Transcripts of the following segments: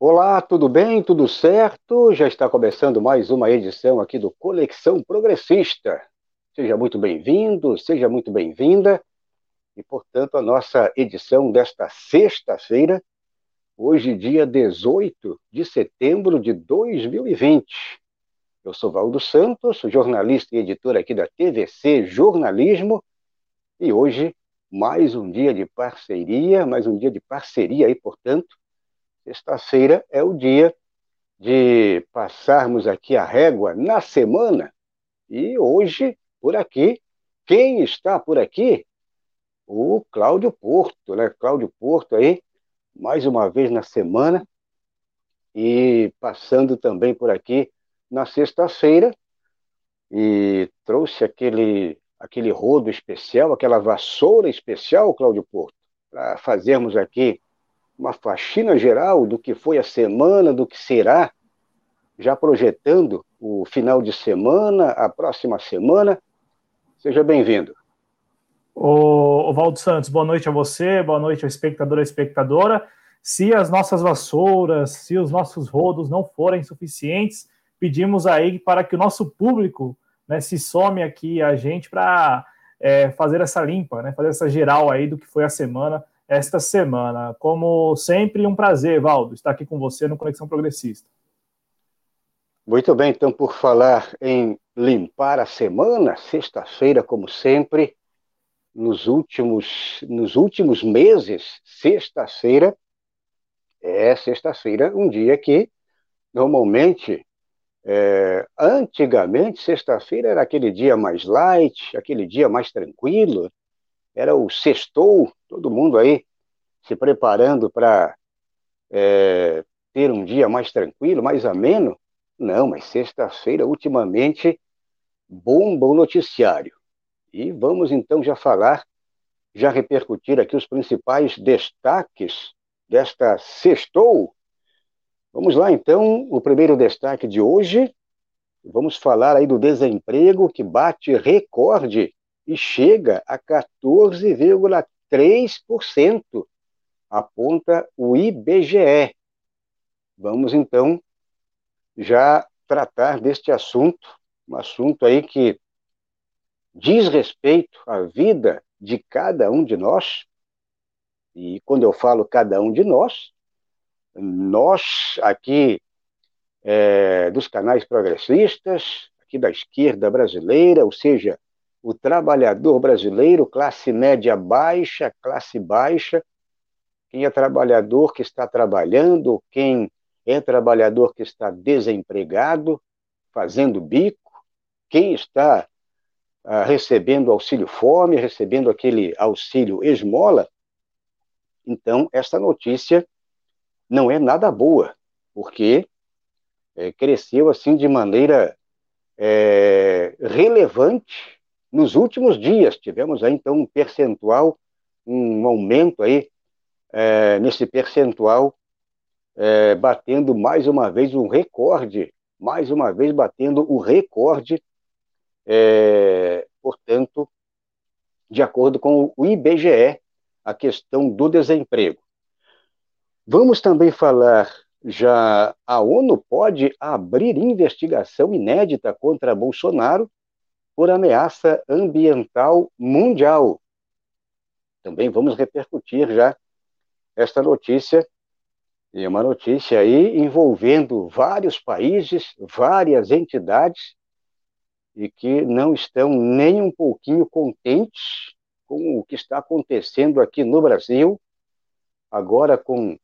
Olá, tudo bem? Tudo certo? Já está começando mais uma edição aqui do Conexão Progressista. Seja muito bem-vindo, seja muito bem-vinda. E, portanto, a nossa edição desta sexta-feira, hoje, dia 18 de setembro de 2020. Eu sou Valdo Santos, jornalista e editor aqui da TVC Jornalismo, e hoje, mais um dia de parceria, mais um dia de parceria aí, portanto, Sexta-feira é o dia de passarmos aqui a régua na semana. E hoje, por aqui, quem está por aqui? O Cláudio Porto, né? Cláudio Porto aí, mais uma vez na semana. E passando também por aqui na sexta-feira. E trouxe aquele, aquele rodo especial, aquela vassoura especial, Cláudio Porto, para fazermos aqui uma faxina geral do que foi a semana, do que será, já projetando o final de semana, a próxima semana. Seja bem-vindo. O Valdo Santos, boa noite a você, boa noite ao espectador e espectadora. Se as nossas vassouras, se os nossos rodos não forem suficientes, pedimos aí para que o nosso público né, se some aqui a gente para é, fazer essa limpa, né, fazer essa geral aí do que foi a semana esta semana. Como sempre, um prazer, Valdo, estar aqui com você no Conexão Progressista. Muito bem, então, por falar em limpar a semana, sexta-feira, como sempre, nos últimos, nos últimos meses, sexta-feira é sexta-feira, um dia que normalmente, é, antigamente, sexta-feira era aquele dia mais light, aquele dia mais tranquilo, era o sextou, todo mundo aí se preparando para é, ter um dia mais tranquilo, mais ameno. Não, mas sexta-feira, ultimamente, bomba o noticiário. E vamos então já falar, já repercutir aqui os principais destaques desta sextou. Vamos lá então, o primeiro destaque de hoje, vamos falar aí do desemprego que bate recorde e chega a 14,3%, aponta o IBGE. Vamos então já tratar deste assunto, um assunto aí que diz respeito à vida de cada um de nós. E quando eu falo cada um de nós, nós aqui é, dos canais progressistas, aqui da esquerda brasileira, ou seja, o trabalhador brasileiro, classe média baixa, classe baixa, quem é trabalhador que está trabalhando, quem é trabalhador que está desempregado, fazendo bico, quem está ah, recebendo auxílio fome, recebendo aquele auxílio esmola. Então, esta notícia não é nada boa, porque é, cresceu assim de maneira é, relevante nos últimos dias, tivemos aí, então, um percentual, um aumento aí, é, nesse percentual, é, batendo mais uma vez um recorde, mais uma vez batendo o recorde, é, portanto, de acordo com o IBGE, a questão do desemprego. Vamos também falar já a ONU pode abrir investigação inédita contra Bolsonaro por ameaça ambiental mundial. Também vamos repercutir já esta notícia, e uma notícia aí envolvendo vários países, várias entidades, e que não estão nem um pouquinho contentes com o que está acontecendo aqui no Brasil, agora com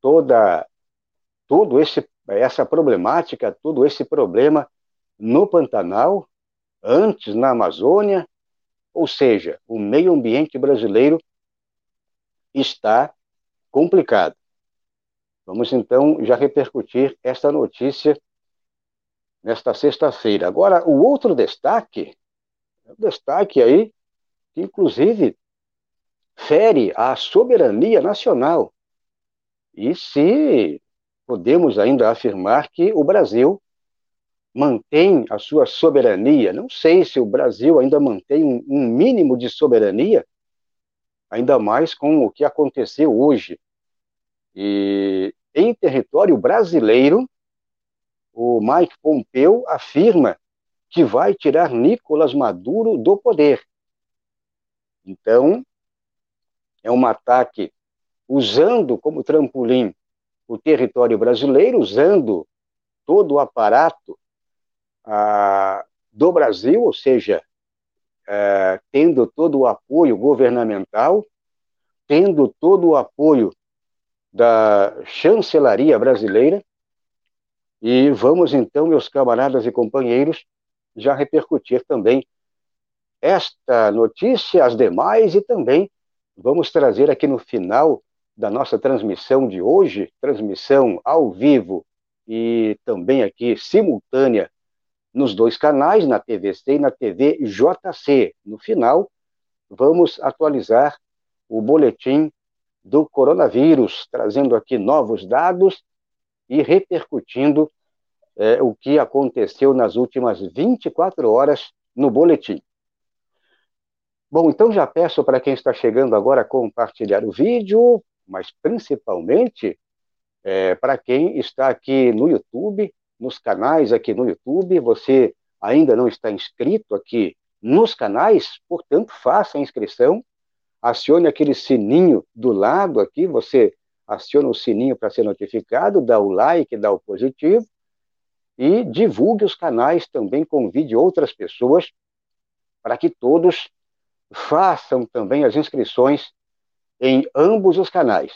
toda todo esse essa problemática, todo esse problema no Pantanal, antes na Amazônia, ou seja, o meio ambiente brasileiro está complicado. Vamos então já repercutir esta notícia nesta sexta-feira. Agora, o outro destaque, o destaque aí, que inclusive fere a soberania nacional. E se podemos ainda afirmar que o Brasil mantém a sua soberania. Não sei se o Brasil ainda mantém um, um mínimo de soberania, ainda mais com o que aconteceu hoje. E em território brasileiro, o Mike Pompeu afirma que vai tirar Nicolás Maduro do poder. Então, é um ataque usando como trampolim o território brasileiro, usando todo o aparato ah, do Brasil, ou seja, eh, tendo todo o apoio governamental, tendo todo o apoio da chancelaria brasileira. E vamos então, meus camaradas e companheiros, já repercutir também esta notícia, as demais, e também vamos trazer aqui no final da nossa transmissão de hoje, transmissão ao vivo e também aqui simultânea nos dois canais, na TVC e na TV JC. No final, vamos atualizar o boletim do coronavírus, trazendo aqui novos dados e repercutindo é, o que aconteceu nas últimas 24 horas no boletim. Bom, então já peço para quem está chegando agora compartilhar o vídeo, mas principalmente é, para quem está aqui no YouTube, nos canais aqui no YouTube, você ainda não está inscrito aqui nos canais, portanto, faça a inscrição, acione aquele sininho do lado aqui, você aciona o sininho para ser notificado, dá o like, dá o positivo, e divulgue os canais também, convide outras pessoas para que todos façam também as inscrições em ambos os canais.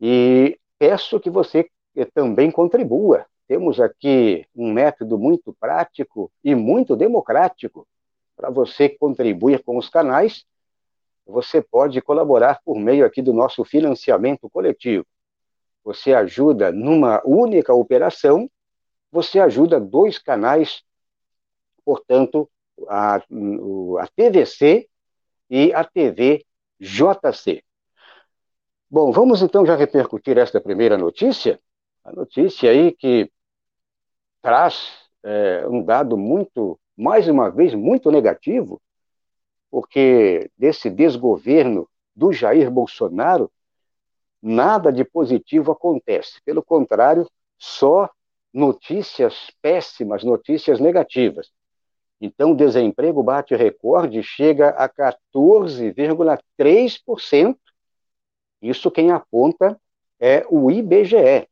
E peço que você também contribua. Temos aqui um método muito prático e muito democrático para você contribuir com os canais. Você pode colaborar por meio aqui do nosso financiamento coletivo. Você ajuda numa única operação, você ajuda dois canais, portanto, a, a TVC e a TV JC. Bom, vamos então já repercutir esta primeira notícia. A notícia aí que traz é, um dado muito, mais uma vez, muito negativo, porque desse desgoverno do Jair Bolsonaro, nada de positivo acontece. Pelo contrário, só notícias péssimas, notícias negativas. Então, o desemprego bate recorde, chega a 14,3%, isso quem aponta é o IBGE.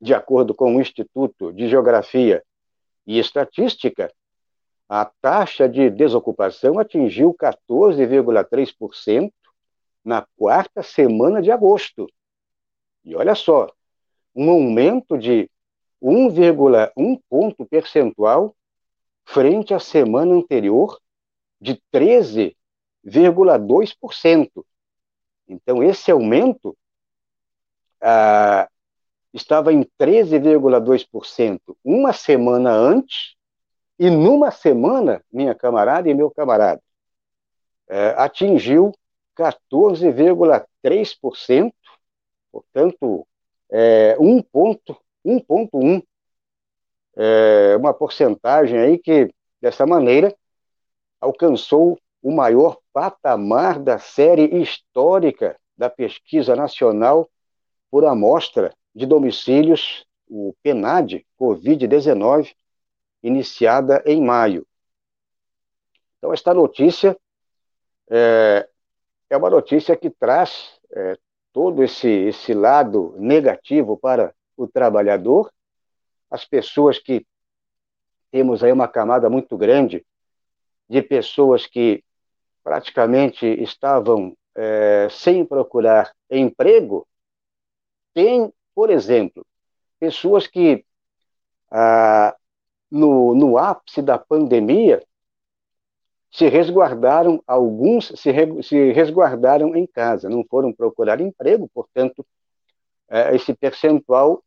De acordo com o Instituto de Geografia e Estatística, a taxa de desocupação atingiu 14,3% na quarta semana de agosto. E olha só, um aumento de 1,1 ponto percentual frente à semana anterior de 13,2%. Então, esse aumento ah, estava em 13,2% uma semana antes, e numa semana, minha camarada e meu camarada, eh, atingiu 14,3%, portanto, é, 1,1, é, uma porcentagem aí que, dessa maneira, alcançou o maior patamar da série histórica da pesquisa nacional por amostra de domicílios, o PNAD Covid-19, iniciada em maio. Então, esta notícia é, é uma notícia que traz é, todo esse, esse lado negativo para o trabalhador, as pessoas que temos aí uma camada muito grande de pessoas que praticamente estavam é, sem procurar emprego, tem, por exemplo, pessoas que ah, no, no ápice da pandemia se resguardaram, alguns se, se resguardaram em casa, não foram procurar emprego, portanto, é, esse percentual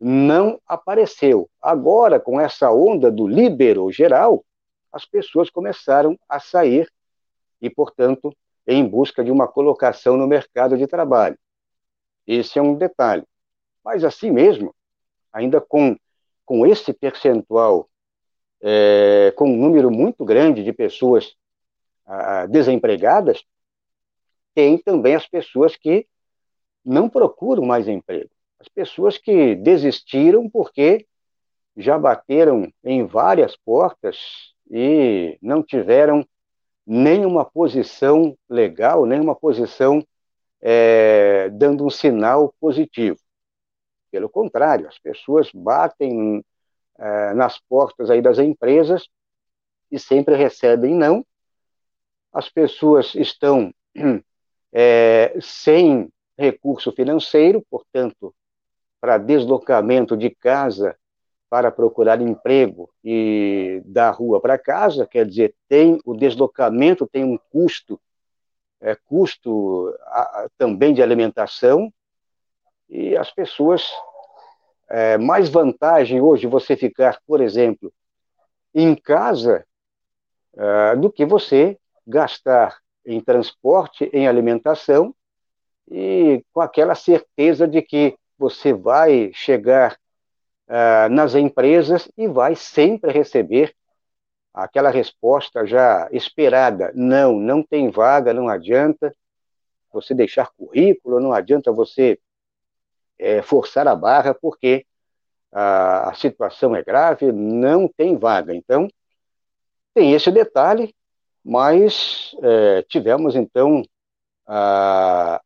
não apareceu. Agora, com essa onda do libero geral, as pessoas começaram a sair e, portanto, em busca de uma colocação no mercado de trabalho. Esse é um detalhe. Mas, assim mesmo, ainda com, com esse percentual, é, com um número muito grande de pessoas ah, desempregadas, tem também as pessoas que não procuram mais emprego. As pessoas que desistiram porque já bateram em várias portas e não tiveram nenhuma posição legal, nenhuma posição é, dando um sinal positivo. Pelo contrário, as pessoas batem é, nas portas aí das empresas e sempre recebem não. As pessoas estão é, sem recurso financeiro, portanto, para deslocamento de casa para procurar emprego e da rua para casa, quer dizer, tem o deslocamento tem um custo, é, custo a, também de alimentação, e as pessoas é, mais vantagem hoje você ficar, por exemplo, em casa é, do que você gastar em transporte, em alimentação e com aquela certeza de que você vai chegar uh, nas empresas e vai sempre receber aquela resposta já esperada: não, não tem vaga, não adianta você deixar currículo, não adianta você é, forçar a barra, porque a, a situação é grave, não tem vaga. Então, tem esse detalhe, mas é, tivemos então a,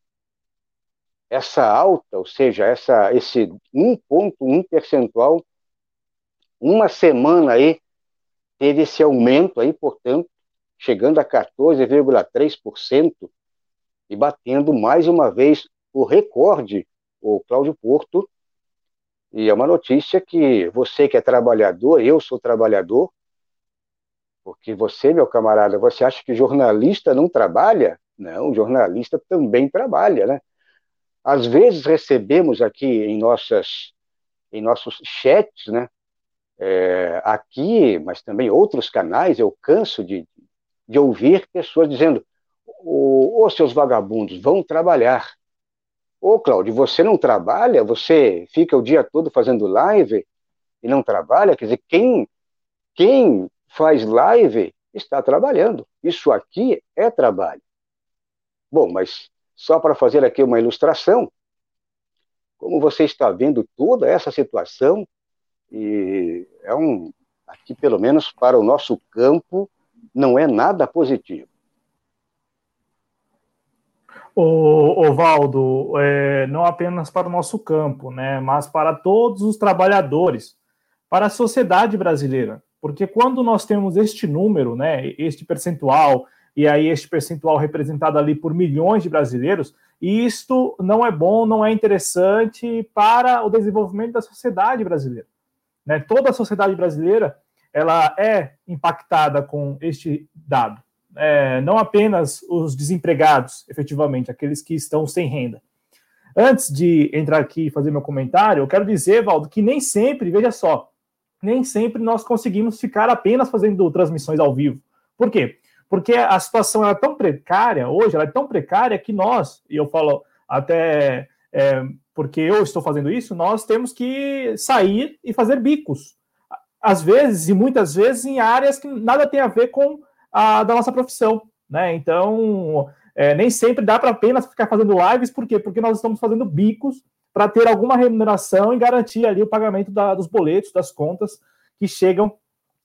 essa alta, ou seja, essa, esse 1,1 percentual, uma semana aí, teve esse aumento aí, portanto, chegando a 14,3% e batendo mais uma vez o recorde, o Cláudio Porto. E é uma notícia que você que é trabalhador, eu sou trabalhador, porque você, meu camarada, você acha que jornalista não trabalha? Não, jornalista também trabalha, né? Às vezes recebemos aqui em nossas em nossos chats, né? É, aqui, mas também outros canais, eu canso de, de ouvir pessoas dizendo: Ô, seus vagabundos, vão trabalhar. Ô, Cláudio, você não trabalha? Você fica o dia todo fazendo live e não trabalha? Quer dizer, quem, quem faz live está trabalhando. Isso aqui é trabalho. Bom, mas só para fazer aqui uma ilustração, como você está vendo toda essa situação, e é um, aqui pelo menos para o nosso campo, não é nada positivo. O, Valdo, é, não apenas para o nosso campo, né, mas para todos os trabalhadores, para a sociedade brasileira, porque quando nós temos este número, né, este percentual e aí este percentual representado ali por milhões de brasileiros, isto não é bom, não é interessante para o desenvolvimento da sociedade brasileira. Né? Toda a sociedade brasileira ela é impactada com este dado. É, não apenas os desempregados, efetivamente, aqueles que estão sem renda. Antes de entrar aqui e fazer meu comentário, eu quero dizer, Valdo, que nem sempre, veja só, nem sempre nós conseguimos ficar apenas fazendo transmissões ao vivo. Por quê? porque a situação é tão precária hoje, ela é tão precária que nós, e eu falo até é, porque eu estou fazendo isso, nós temos que sair e fazer bicos. Às vezes, e muitas vezes, em áreas que nada tem a ver com a da nossa profissão. Né? Então, é, nem sempre dá para apenas ficar fazendo lives, por quê? Porque nós estamos fazendo bicos para ter alguma remuneração e garantir ali o pagamento da, dos boletos, das contas que chegam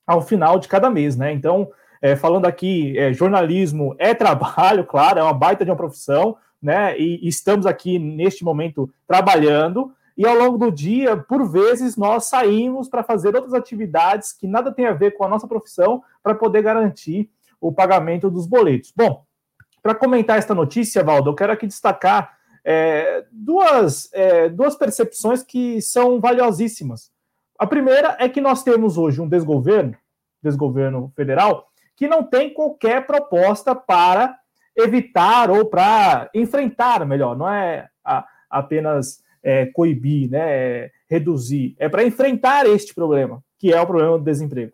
ao final de cada mês, né? Então, é, falando aqui, é, jornalismo é trabalho, claro, é uma baita de uma profissão, né? E, e estamos aqui neste momento trabalhando. E ao longo do dia, por vezes, nós saímos para fazer outras atividades que nada tem a ver com a nossa profissão para poder garantir o pagamento dos boletos. Bom, para comentar esta notícia, Valdo, eu quero aqui destacar é, duas, é, duas percepções que são valiosíssimas. A primeira é que nós temos hoje um desgoverno, desgoverno federal, que não tem qualquer proposta para evitar ou para enfrentar, melhor, não é apenas é, coibir, né, é reduzir, é para enfrentar este problema, que é o problema do desemprego.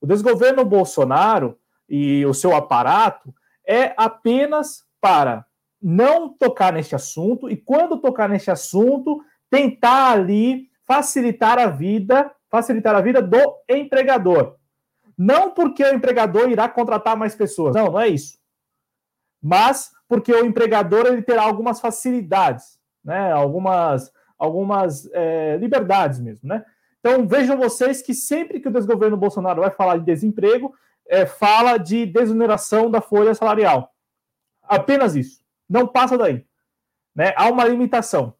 O desgoverno Bolsonaro e o seu aparato é apenas para não tocar neste assunto e quando tocar neste assunto tentar ali facilitar a vida, facilitar a vida do empregador. Não porque o empregador irá contratar mais pessoas. Não, não é isso. Mas porque o empregador ele terá algumas facilidades. né? Algumas, algumas é, liberdades mesmo, né? Então vejam vocês que sempre que o desgoverno Bolsonaro vai falar de desemprego, é, fala de desoneração da folha salarial. Apenas isso. Não passa daí. Né? Há uma limitação.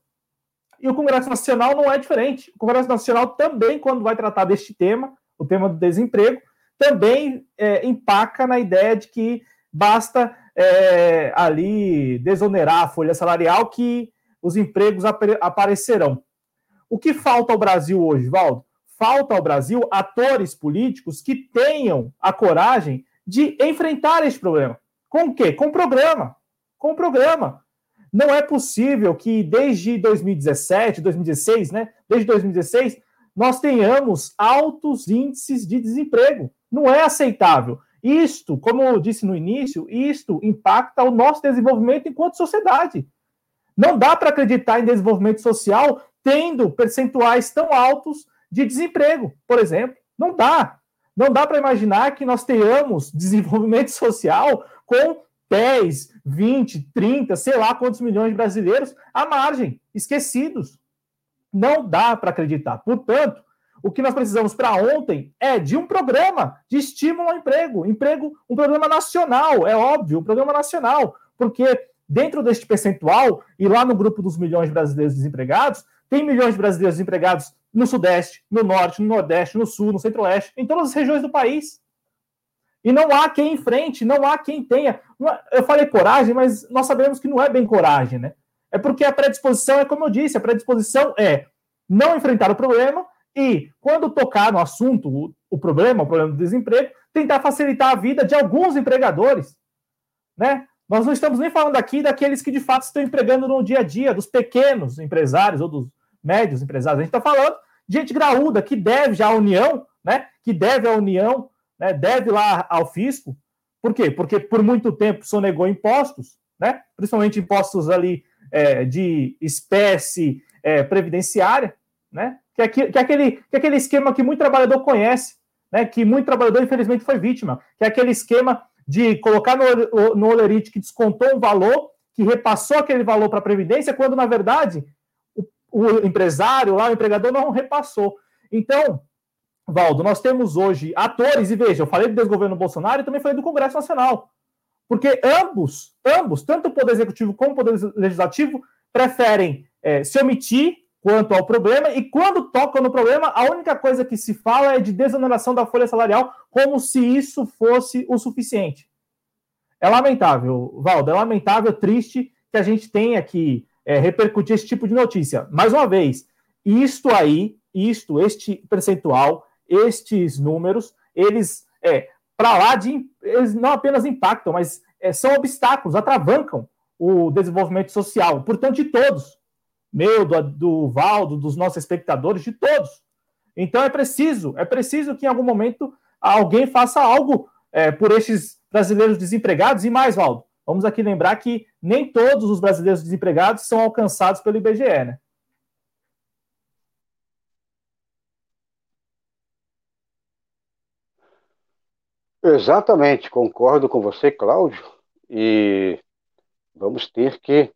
E o Congresso Nacional não é diferente. O Congresso Nacional também, quando vai tratar deste tema, o tema do desemprego, também é, empaca na ideia de que basta é, ali desonerar a folha salarial que os empregos ap aparecerão. O que falta ao Brasil hoje, Valdo? Falta ao Brasil atores políticos que tenham a coragem de enfrentar esse problema. Com o quê? Com programa. Com programa. Não é possível que desde 2017, 2016, né? Desde 2016, nós tenhamos altos índices de desemprego. Não é aceitável. Isto, como eu disse no início, isto impacta o nosso desenvolvimento enquanto sociedade. Não dá para acreditar em desenvolvimento social tendo percentuais tão altos de desemprego, por exemplo. Não dá. Não dá para imaginar que nós tenhamos desenvolvimento social com 10, 20, 30, sei lá quantos milhões de brasileiros à margem, esquecidos. Não dá para acreditar. Portanto, o que nós precisamos para ontem é de um programa de estímulo ao emprego, emprego, um programa nacional, é óbvio, um programa nacional, porque dentro deste percentual e lá no grupo dos milhões de brasileiros desempregados, tem milhões de brasileiros desempregados no Sudeste, no Norte, no Nordeste, no Sul, no Centro-Oeste, em todas as regiões do país. E não há quem enfrente, não há quem tenha. É, eu falei coragem, mas nós sabemos que não é bem coragem, né? É porque a predisposição é como eu disse, a predisposição é não enfrentar o problema e, quando tocar no assunto, o, o problema, o problema do desemprego, tentar facilitar a vida de alguns empregadores. Né? Nós não estamos nem falando aqui daqueles que de fato estão empregando no dia a dia, dos pequenos empresários ou dos médios empresários. A gente está falando de gente graúda que deve já à União, né? que deve à União, né? deve lá ao fisco. Por quê? Porque por muito tempo sonegou impostos, né? principalmente impostos ali é, de espécie é, previdenciária, né? que é, que, é aquele, que é aquele esquema que muito trabalhador conhece, né? que muito trabalhador, infelizmente, foi vítima, que é aquele esquema de colocar no, no Olerite que descontou um valor, que repassou aquele valor para a Previdência, quando, na verdade, o, empresário lá, o empregador, não repassou. Então, Valdo, nós temos hoje atores, e veja, eu falei do desgoverno Bolsonaro e também falei do Congresso Nacional. Porque ambos, ambos, tanto o Poder Executivo como o Poder Legislativo, preferem é, se omitir quanto ao problema, e quando tocam no problema, a única coisa que se fala é de desoneração da folha salarial, como se isso fosse o suficiente. É lamentável, Valdo, é lamentável, triste que a gente tenha que é, repercutir esse tipo de notícia. Mais uma vez, isto aí, isto, este percentual, estes números, eles, é, para lá de, eles não apenas impactam, mas é, são obstáculos, atravancam o desenvolvimento social, portanto, de todos meu, do, do Valdo, dos nossos espectadores, de todos. Então é preciso, é preciso que em algum momento alguém faça algo é, por estes brasileiros desempregados e mais, Valdo. Vamos aqui lembrar que nem todos os brasileiros desempregados são alcançados pelo IBGE, né? Exatamente, concordo com você, Cláudio, e vamos ter que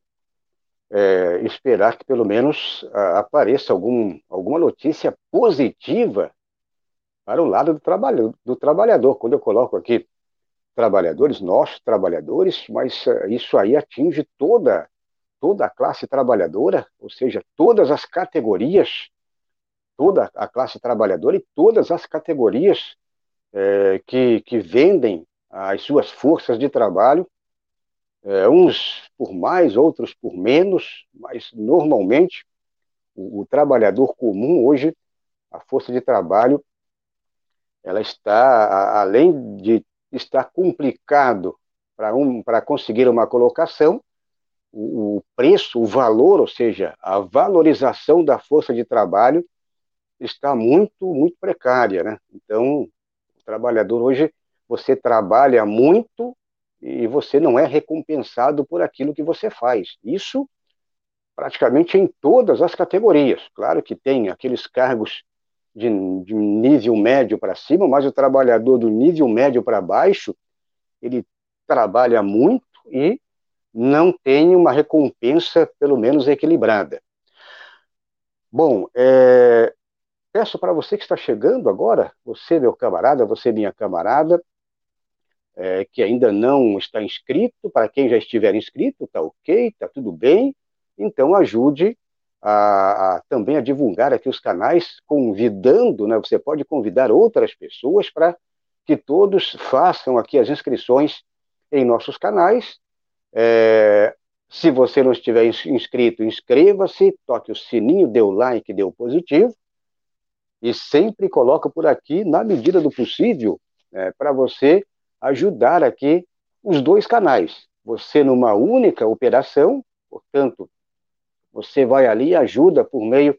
é, esperar que pelo menos a, apareça algum, alguma notícia positiva para o lado do, trabalho, do trabalhador. Quando eu coloco aqui trabalhadores, nós trabalhadores, mas uh, isso aí atinge toda, toda a classe trabalhadora, ou seja, todas as categorias, toda a classe trabalhadora e todas as categorias é, que, que vendem as suas forças de trabalho é, uns por mais, outros por menos, mas normalmente o, o, trabalhador comum hoje, a força de trabalho, ela está, além de estar complicado para um, conseguir uma colocação, o, o preço, o valor, ou seja, a valorização da força de trabalho está muito, muito precária, né? Então, o trabalhador hoje, você trabalha muito e você não é recompensado por aquilo que você faz. Isso praticamente em todas as categorias. Claro que tem aqueles cargos de, de nível médio para cima, mas o trabalhador do nível médio para baixo, ele trabalha muito e não tem uma recompensa, pelo menos, equilibrada. Bom, é, peço para você que está chegando agora, você, meu camarada, você, minha camarada, é, que ainda não está inscrito, para quem já estiver inscrito, está ok, está tudo bem, então ajude a, a, também a divulgar aqui os canais, convidando, né, você pode convidar outras pessoas para que todos façam aqui as inscrições em nossos canais. É, se você não estiver inscrito, inscreva-se, toque o sininho, dê o like, dê o positivo, e sempre coloca por aqui, na medida do possível, é, para você ajudar aqui os dois canais. Você numa única operação, portanto, você vai ali e ajuda por meio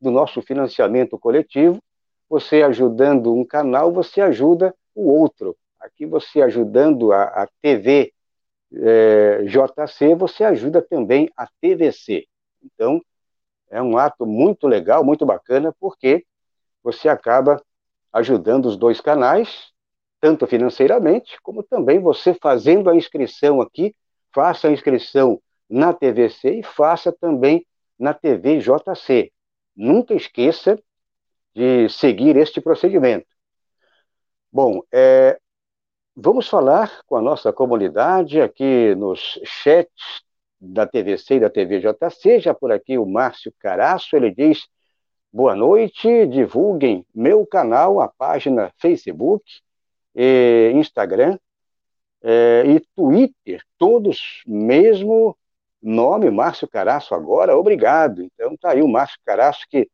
do nosso financiamento coletivo. Você ajudando um canal, você ajuda o outro. Aqui você ajudando a, a TV é, JC, você ajuda também a TVC. Então, é um ato muito legal, muito bacana, porque você acaba ajudando os dois canais, tanto financeiramente, como também você fazendo a inscrição aqui, faça a inscrição na TVC e faça também na TV JC. Nunca esqueça de seguir este procedimento. Bom, é, vamos falar com a nossa comunidade aqui nos chats da TVC e da TVJC, já por aqui o Márcio Caraço, ele diz, boa noite, divulguem meu canal, a página Facebook, e Instagram é, e Twitter, todos mesmo nome, Márcio Caraço agora, obrigado. Então tá aí o Márcio Caraço, que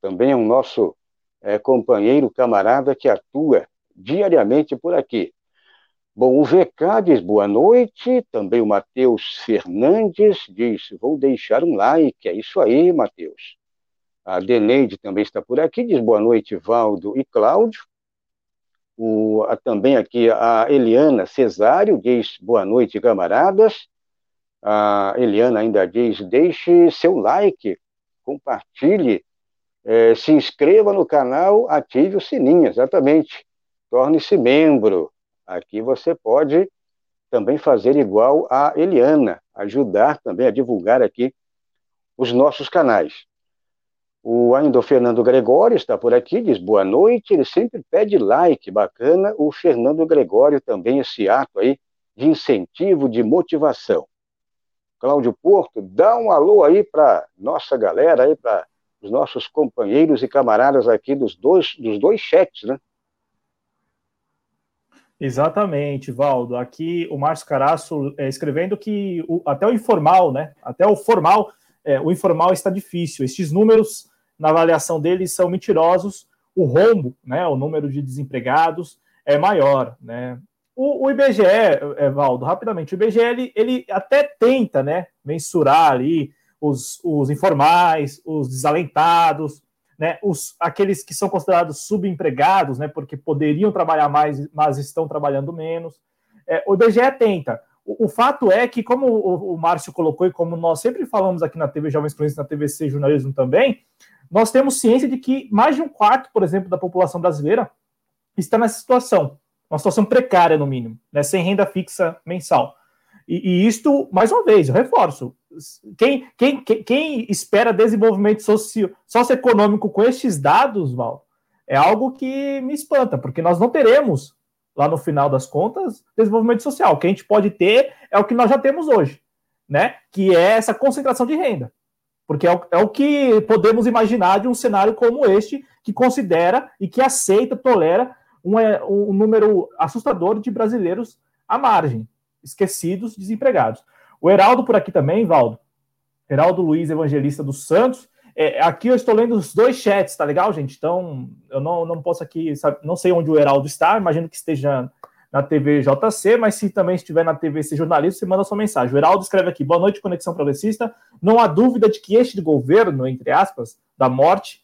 também é um nosso é, companheiro, camarada, que atua diariamente por aqui. Bom, o VK diz boa noite, também o Matheus Fernandes diz, vou deixar um like, é isso aí, Matheus. A Deneide também está por aqui, diz boa noite, Valdo e Cláudio. O, a, também aqui a Eliana Cesário diz boa noite, camaradas. A Eliana ainda diz, deixe seu like, compartilhe, é, se inscreva no canal, ative o sininho, exatamente torne-se membro. Aqui você pode também fazer igual a Eliana, ajudar também a divulgar aqui os nossos canais. O ainda o Fernando Gregório está por aqui, diz boa noite, ele sempre pede like, bacana. O Fernando Gregório também, esse ato aí de incentivo, de motivação. Cláudio Porto, dá um alô aí para nossa galera, aí para os nossos companheiros e camaradas aqui dos dois, dos dois chats, né? Exatamente, Valdo. Aqui o Márcio Caraço é, escrevendo que o, até o informal, né? Até o formal, é, o informal está difícil. Estes números, na avaliação deles, são mentirosos. O rombo, né? O número de desempregados é maior, né? O, o IBGE, é, Valdo, rapidamente, o IBGE ele, ele até tenta, né? Mensurar ali os, os informais, os desalentados, né, os, aqueles que são considerados subempregados, né, porque poderiam trabalhar mais, mas estão trabalhando menos. É, o IBGE tenta. O, o, fato é que, como o, o Márcio colocou e como nós sempre falamos aqui na TV Jovens Cronistas, na TVC Jornalismo também, nós temos ciência de que mais de um quarto, por exemplo, da população brasileira está nessa situação, uma situação precária, no mínimo, né, sem renda fixa mensal. E, e isto, mais uma vez, eu reforço, quem, quem, quem espera desenvolvimento socio, socioeconômico com estes dados, Val, é algo que me espanta, porque nós não teremos, lá no final das contas, desenvolvimento social. O que a gente pode ter é o que nós já temos hoje, né? Que é essa concentração de renda. Porque é o, é o que podemos imaginar de um cenário como este, que considera e que aceita, tolera um, é, um número assustador de brasileiros à margem, esquecidos, desempregados. O Heraldo por aqui também, Valdo. Heraldo Luiz Evangelista dos Santos. É, aqui eu estou lendo os dois chats, tá legal, gente? Então, eu não, não posso aqui, sabe, não sei onde o Heraldo está, imagino que esteja na TV JC, mas se também estiver na TV ser jornalista, você manda sua mensagem. O Heraldo escreve aqui: boa noite, Conexão Progressista. Não há dúvida de que este governo, entre aspas, da morte,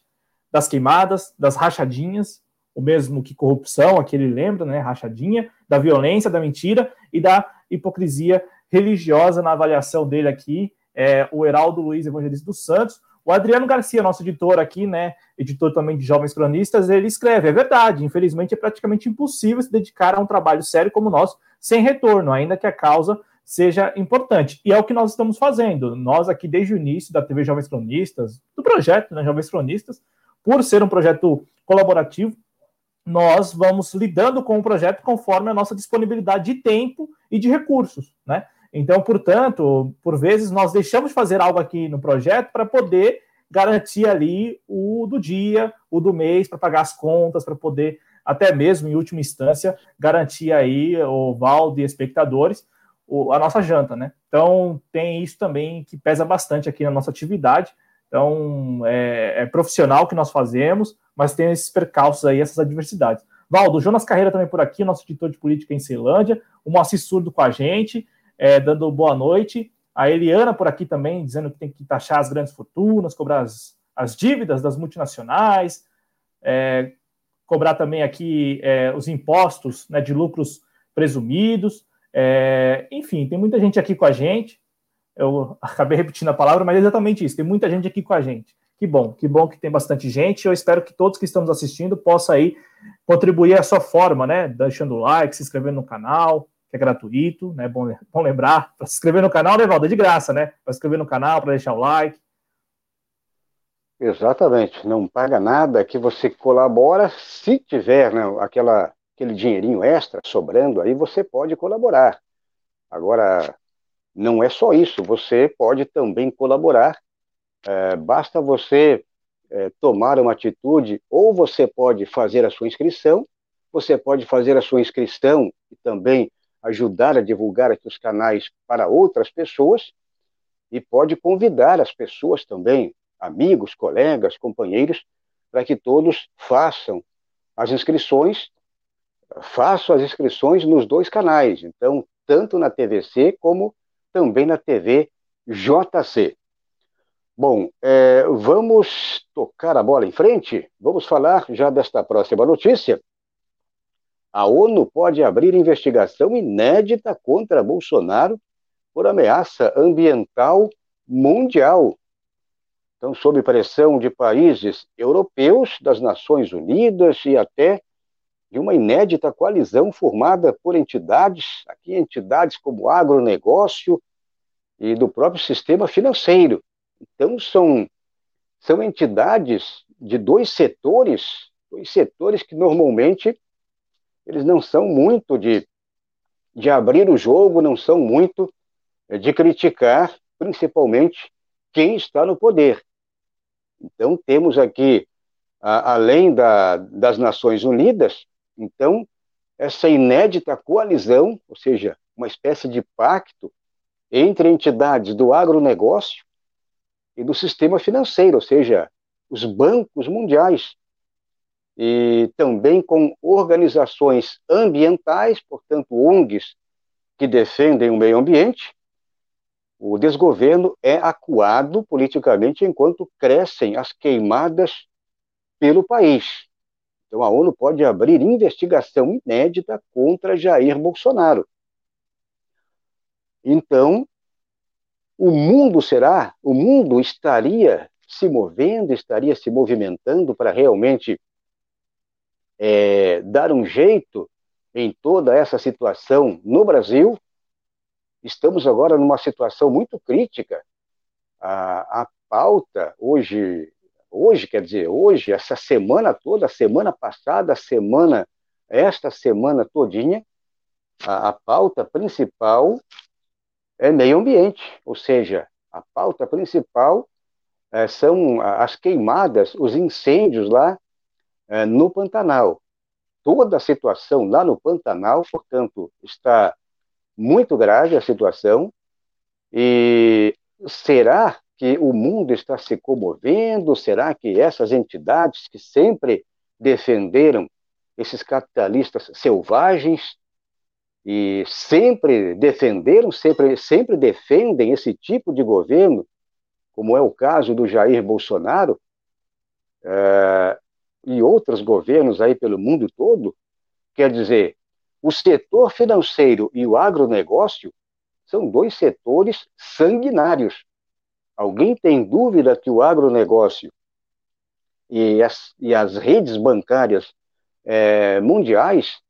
das queimadas, das rachadinhas, o mesmo que corrupção, aquele lembra, né? Rachadinha, da violência, da mentira e da hipocrisia religiosa na avaliação dele aqui, é, o Heraldo Luiz Evangelista dos Santos. O Adriano Garcia, nosso editor aqui, né, editor também de Jovens Cronistas, ele escreve: é verdade, infelizmente é praticamente impossível se dedicar a um trabalho sério como o nosso sem retorno, ainda que a causa seja importante. E é o que nós estamos fazendo. Nós aqui, desde o início da TV Jovens Cronistas, do projeto né, Jovens Cronistas, por ser um projeto colaborativo, nós vamos lidando com o projeto conforme a nossa disponibilidade de tempo e de recursos, né? Então, portanto, por vezes nós deixamos de fazer algo aqui no projeto para poder garantir ali o do dia, o do mês, para pagar as contas, para poder, até mesmo em última instância, garantir aí o Valdo e espectadores a nossa janta, né? Então, tem isso também que pesa bastante aqui na nossa atividade. Então, é, é profissional que nós fazemos, mas tem esses percalços aí, essas adversidades. Valdo, Jonas Carreira também por aqui, nosso editor de política em Ceilândia, o Moacir Surdo com a gente, é, dando boa noite. A Eliana por aqui também, dizendo que tem que taxar as grandes fortunas, cobrar as, as dívidas das multinacionais, é, cobrar também aqui é, os impostos né, de lucros presumidos. É, enfim, tem muita gente aqui com a gente. Eu acabei repetindo a palavra, mas é exatamente isso. Tem muita gente aqui com a gente. Que bom, que bom que tem bastante gente. Eu espero que todos que estamos assistindo possam aí contribuir à sua forma, né? Deixando o like, se inscrevendo no canal, que é gratuito, né? Bom, bom lembrar, para se inscrever no canal, né, Valdo? É de graça, né? Para se inscrever no canal, para deixar o like. Exatamente, não paga nada, que você colabora, se tiver né, aquela, aquele dinheirinho extra sobrando, aí você pode colaborar. Agora, não é só isso, você pode também colaborar, é, basta você é, tomar uma atitude, ou você pode fazer a sua inscrição, você pode fazer a sua inscrição e também ajudar a divulgar aqui os canais para outras pessoas e pode convidar as pessoas também, amigos, colegas, companheiros, para que todos façam as inscrições, façam as inscrições nos dois canais, então, tanto na TVC como também na TV JC. Bom, é, vamos tocar a bola em frente? Vamos falar já desta próxima notícia, a ONU pode abrir investigação inédita contra Bolsonaro por ameaça ambiental mundial. Então, sob pressão de países europeus, das Nações Unidas e até de uma inédita coalizão formada por entidades, aqui entidades como agronegócio e do próprio sistema financeiro. Então, são, são entidades de dois setores, dois setores que normalmente eles não são muito de, de abrir o jogo, não são muito eh, de criticar, principalmente, quem está no poder. Então, temos aqui, a, além da, das Nações Unidas, então, essa inédita coalizão, ou seja, uma espécie de pacto entre entidades do agronegócio e do sistema financeiro, ou seja, os bancos mundiais, e também com organizações ambientais, portanto, ONGs que defendem o meio ambiente, o desgoverno é acuado politicamente enquanto crescem as queimadas pelo país. Então, a ONU pode abrir investigação inédita contra Jair Bolsonaro. Então, o mundo será, o mundo estaria se movendo, estaria se movimentando para realmente é, dar um jeito em toda essa situação no Brasil. Estamos agora numa situação muito crítica. A, a pauta hoje, hoje quer dizer, hoje, essa semana toda, a semana passada, semana, esta semana todinha, a, a pauta principal é meio ambiente, ou seja, a pauta principal é, são as queimadas, os incêndios lá é, no Pantanal. Toda a situação lá no Pantanal, portanto, está muito grave a situação. E será que o mundo está se comovendo? Será que essas entidades que sempre defenderam esses capitalistas selvagens e sempre defenderam, sempre, sempre defendem esse tipo de governo, como é o caso do Jair Bolsonaro, é, e outros governos aí pelo mundo todo, quer dizer, o setor financeiro e o agronegócio são dois setores sanguinários. Alguém tem dúvida que o agronegócio e as, e as redes bancárias é, mundiais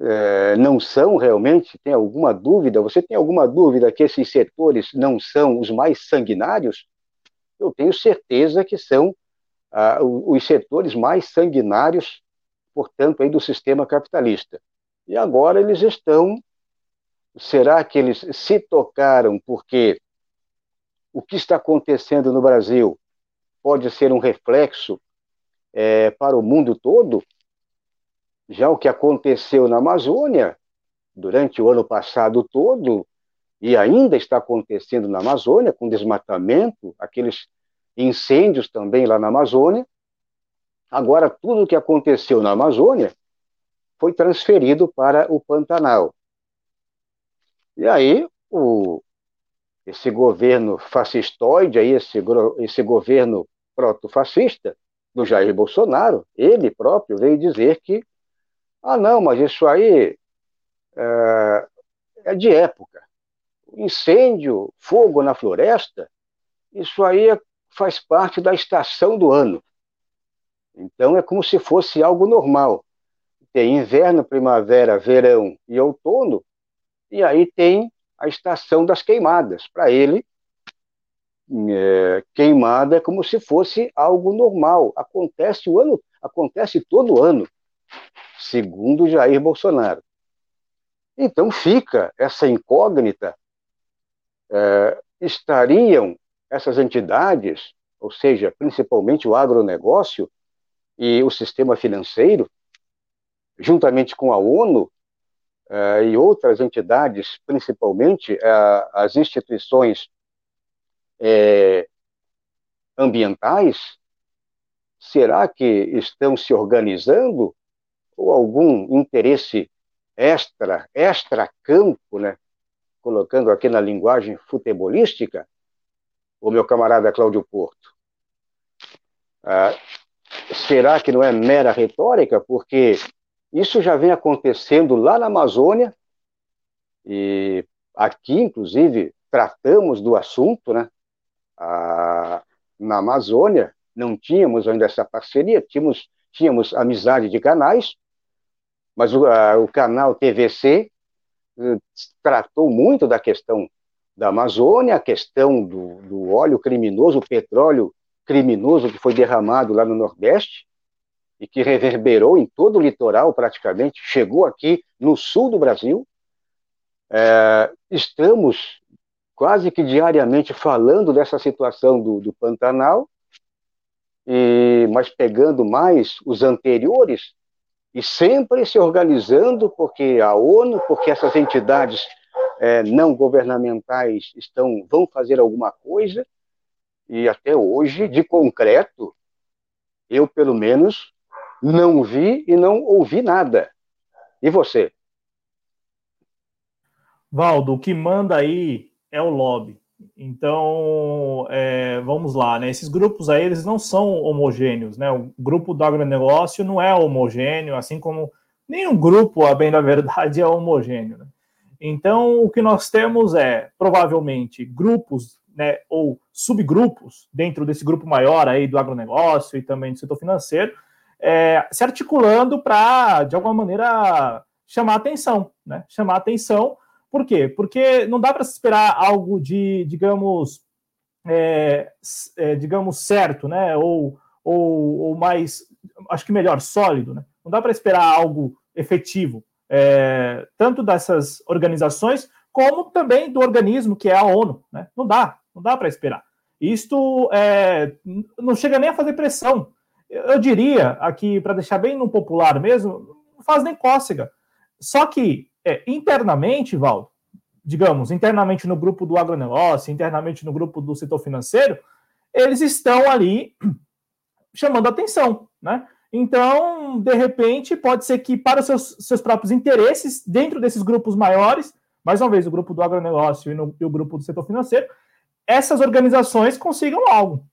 é, não são realmente? Tem alguma dúvida? Você tem alguma dúvida que esses setores não são os mais sanguinários? Eu tenho certeza que são ah, os setores mais sanguinários, portanto, aí do sistema capitalista. E agora eles estão. Será que eles se tocaram porque o que está acontecendo no Brasil pode ser um reflexo é, para o mundo todo? Já o que aconteceu na Amazônia durante o ano passado todo, e ainda está acontecendo na Amazônia, com desmatamento, aqueles incêndios também lá na Amazônia. Agora, tudo o que aconteceu na Amazônia foi transferido para o Pantanal. E aí, o, esse governo fascistoide, aí, esse, esse governo proto-fascista do Jair Bolsonaro, ele próprio veio dizer que ah, não, mas isso aí é, é de época. Incêndio, fogo na floresta, isso aí é, faz parte da estação do ano. Então é como se fosse algo normal. Tem inverno, primavera, verão e outono, e aí tem a estação das queimadas. Para ele, é, queimada é como se fosse algo normal. Acontece o ano, acontece todo ano segundo Jair Bolsonaro. Então fica essa incógnita: é, estariam essas entidades, ou seja, principalmente o agronegócio e o sistema financeiro, juntamente com a ONU é, e outras entidades, principalmente é, as instituições é, ambientais, será que estão se organizando ou algum interesse extra, extra-campo, né? colocando aqui na linguagem futebolística, o meu camarada Cláudio Porto. Ah, será que não é mera retórica? Porque isso já vem acontecendo lá na Amazônia, e aqui, inclusive, tratamos do assunto, né? Ah, na Amazônia, não tínhamos ainda essa parceria, tínhamos, tínhamos amizade de canais, mas o, a, o canal TVC eh, tratou muito da questão da Amazônia, a questão do, do óleo criminoso, o petróleo criminoso que foi derramado lá no Nordeste e que reverberou em todo o litoral praticamente, chegou aqui no sul do Brasil. É, estamos quase que diariamente falando dessa situação do, do Pantanal, e, mas pegando mais os anteriores, e sempre se organizando, porque a ONU, porque essas entidades é, não governamentais estão vão fazer alguma coisa, e até hoje, de concreto, eu, pelo menos, não vi e não ouvi nada. E você? Valdo, o que manda aí é o lobby. Então, é, vamos lá, né? Esses grupos aí, eles não são homogêneos, né? O grupo do agronegócio não é homogêneo, assim como nenhum grupo, a bem da verdade, é homogêneo. Né? Então, o que nós temos é, provavelmente, grupos, né, ou subgrupos dentro desse grupo maior aí do agronegócio e também do setor financeiro, é, se articulando para, de alguma maneira, chamar atenção, né? Chamar atenção por quê? Porque não dá para se esperar algo de, digamos, é, é, digamos, certo, né? Ou, ou, ou, mais, acho que melhor, sólido, né? Não dá para esperar algo efetivo, é, tanto dessas organizações, como também do organismo que é a ONU, né? Não dá, não dá para esperar. Isto é, não chega nem a fazer pressão. Eu diria, aqui, para deixar bem no popular mesmo, não faz nem cócega. Só que é, internamente, Val, digamos, internamente no grupo do agronegócio, internamente no grupo do setor financeiro, eles estão ali chamando atenção, né? Então, de repente, pode ser que para os seus, seus próprios interesses, dentro desses grupos maiores, mais uma vez, o grupo do agronegócio e, no, e o grupo do setor financeiro, essas organizações consigam algo,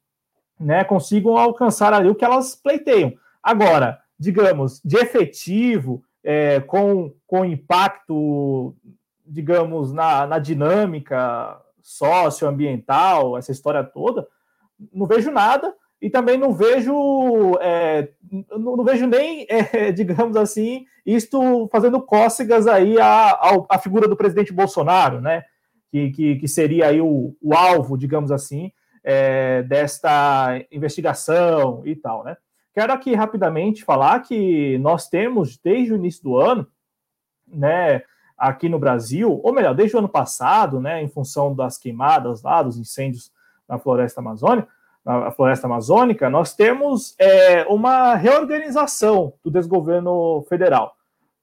né? Consigam alcançar ali o que elas pleiteiam. Agora, digamos, de efetivo, é, com, com impacto, digamos, na, na dinâmica socioambiental, essa história toda, não vejo nada. e também não vejo, é, não, não, vejo nem, é, digamos assim, isto fazendo cócegas aí à, à, figura do presidente Bolsonaro, né? Que, que, que seria aí o, o alvo, digamos assim, é, desta investigação e tal, né? Quero aqui rapidamente falar que nós temos, desde o início do ano, né, aqui no Brasil, ou melhor, desde o ano passado, né, em função das queimadas lá, dos incêndios na floresta amazônica, na floresta amazônica, nós temos é, uma reorganização do desgoverno federal.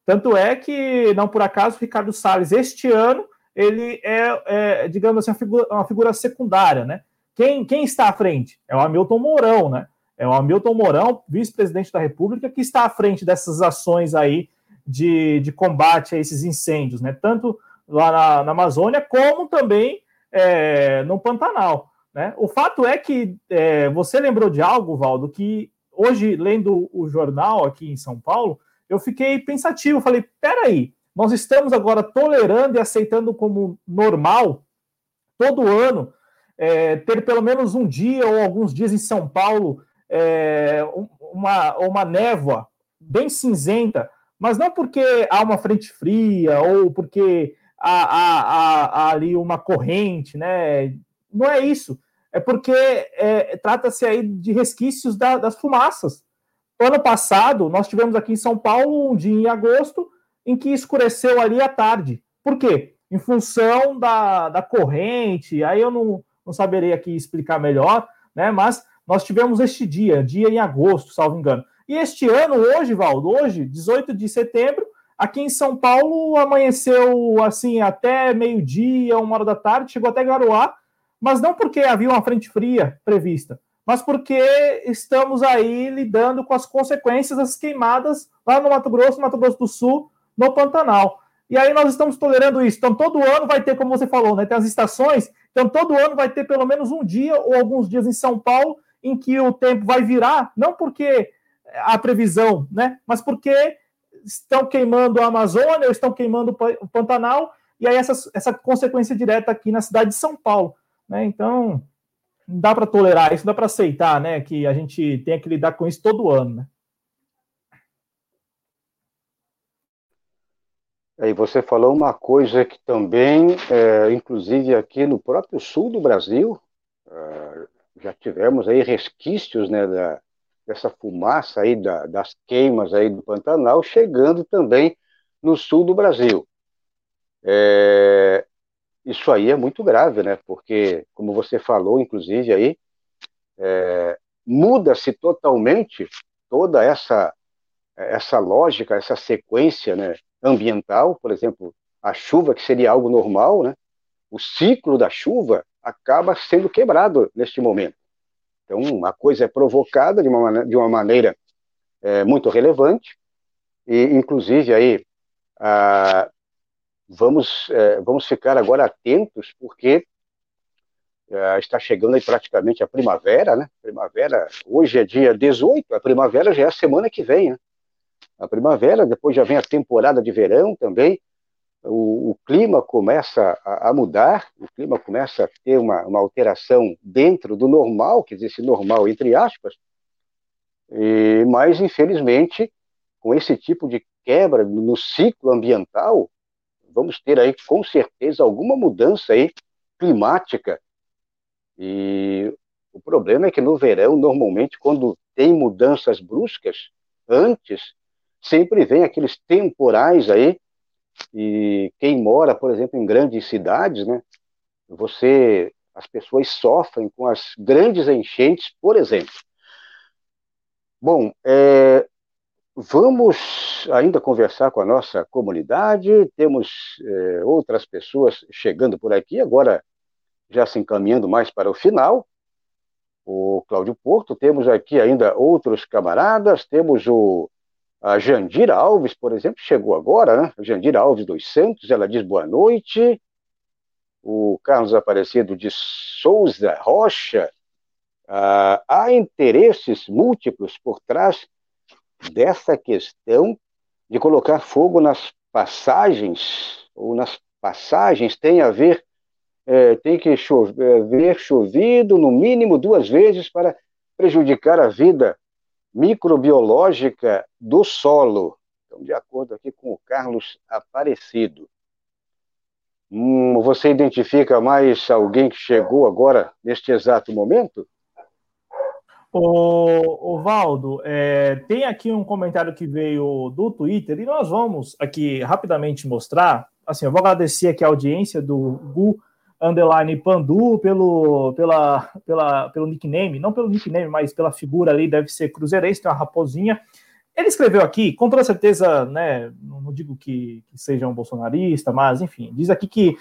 Tanto é que, não por acaso, Ricardo Salles, este ano, ele é, é digamos assim, uma figura, uma figura, secundária, né? Quem, quem está à frente? É o Hamilton Mourão, né? É o Hamilton Mourão, vice-presidente da República, que está à frente dessas ações aí de, de combate a esses incêndios, né? Tanto lá na, na Amazônia, como também é, no Pantanal. Né? O fato é que é, você lembrou de algo, Valdo, que hoje, lendo o jornal aqui em São Paulo, eu fiquei pensativo. Falei, peraí, nós estamos agora tolerando e aceitando como normal, todo ano, é, ter pelo menos um dia ou alguns dias em São Paulo é, uma, uma névoa bem cinzenta, mas não porque há uma frente fria ou porque há, há, há, há ali uma corrente, né? Não é isso é porque é, trata-se aí de resquícios da, das fumaças. Ano passado, nós tivemos aqui em São Paulo um dia em agosto em que escureceu ali à tarde. Por quê? Em função da, da corrente, aí eu não, não saberei aqui explicar melhor, né? Mas nós tivemos este dia, dia em agosto, salvo engano. E este ano, hoje, Valdo, hoje, 18 de setembro, aqui em São Paulo amanheceu assim até meio-dia, uma hora da tarde, chegou até garoar, mas não porque havia uma frente fria prevista, mas porque estamos aí lidando com as consequências das queimadas lá no Mato Grosso, no Mato Grosso do Sul, no Pantanal. E aí nós estamos tolerando isso. Então, todo ano vai ter, como você falou, né? Tem as estações. Então, todo ano vai ter pelo menos um dia ou alguns dias em São Paulo em que o tempo vai virar, não porque a previsão, né? Mas porque estão queimando a Amazônia, estão queimando o Pantanal, e aí essa, essa consequência direta aqui na cidade de São Paulo. Né? Então, não dá para tolerar isso, não dá para aceitar né, que a gente tenha que lidar com isso todo ano. Né? Aí você falou uma coisa que também, é, inclusive aqui no próprio sul do Brasil, é, já tivemos aí resquícios né, da, dessa fumaça aí da, das queimas aí do Pantanal chegando também no sul do Brasil. É, isso aí é muito grave, né? Porque, como você falou, inclusive aí, é, muda-se totalmente toda essa essa lógica, essa sequência, né, ambiental, por exemplo, a chuva que seria algo normal, né? O ciclo da chuva acaba sendo quebrado neste momento. Então, uma coisa é provocada de uma, de uma maneira é, muito relevante, e inclusive aí a, vamos, é, vamos ficar agora atentos, porque é, está chegando aí praticamente a primavera, né? Primavera, hoje é dia 18, a primavera já é a semana que vem, né? A primavera, depois já vem a temporada de verão também, o, o clima começa a, a, mudar, o clima começa a ter uma, uma alteração dentro do normal, quer dizer, esse normal entre aspas, e, mas infelizmente, com esse tipo de quebra no ciclo ambiental, vamos ter aí com certeza alguma mudança aí climática. E o problema é que no verão, normalmente, quando tem mudanças bruscas, antes, sempre vem aqueles temporais aí, e quem mora, por exemplo, em grandes cidades, né, você, as pessoas sofrem com as grandes enchentes, por exemplo. Bom, é, Vamos ainda conversar com a nossa comunidade, temos é, outras pessoas chegando por aqui, agora já se encaminhando mais para o final. O Cláudio Porto, temos aqui ainda outros camaradas, temos o a Jandira Alves, por exemplo, chegou agora, né? Jandira Alves dos Santos, ela diz boa noite. O Carlos Aparecido de Souza Rocha, ah, há interesses múltiplos por trás dessa questão de colocar fogo nas passagens, ou nas passagens, tem a ver, é, tem que chover, chovido no mínimo duas vezes para prejudicar a vida microbiológica do solo. Então, de acordo aqui com o Carlos Aparecido. Hum, você identifica mais alguém que chegou agora, neste exato momento? O, o Valdo, é, tem aqui um comentário que veio do Twitter e nós vamos aqui rapidamente mostrar. Assim, eu vou agradecer aqui a audiência do Gu Underline Pandu pelo, pela, pela, pelo nickname, não pelo nickname, mas pela figura ali, deve ser cruzeirense, tem uma raposinha. Ele escreveu aqui, com toda certeza, né, não digo que, que, seja um bolsonarista, mas enfim, diz aqui que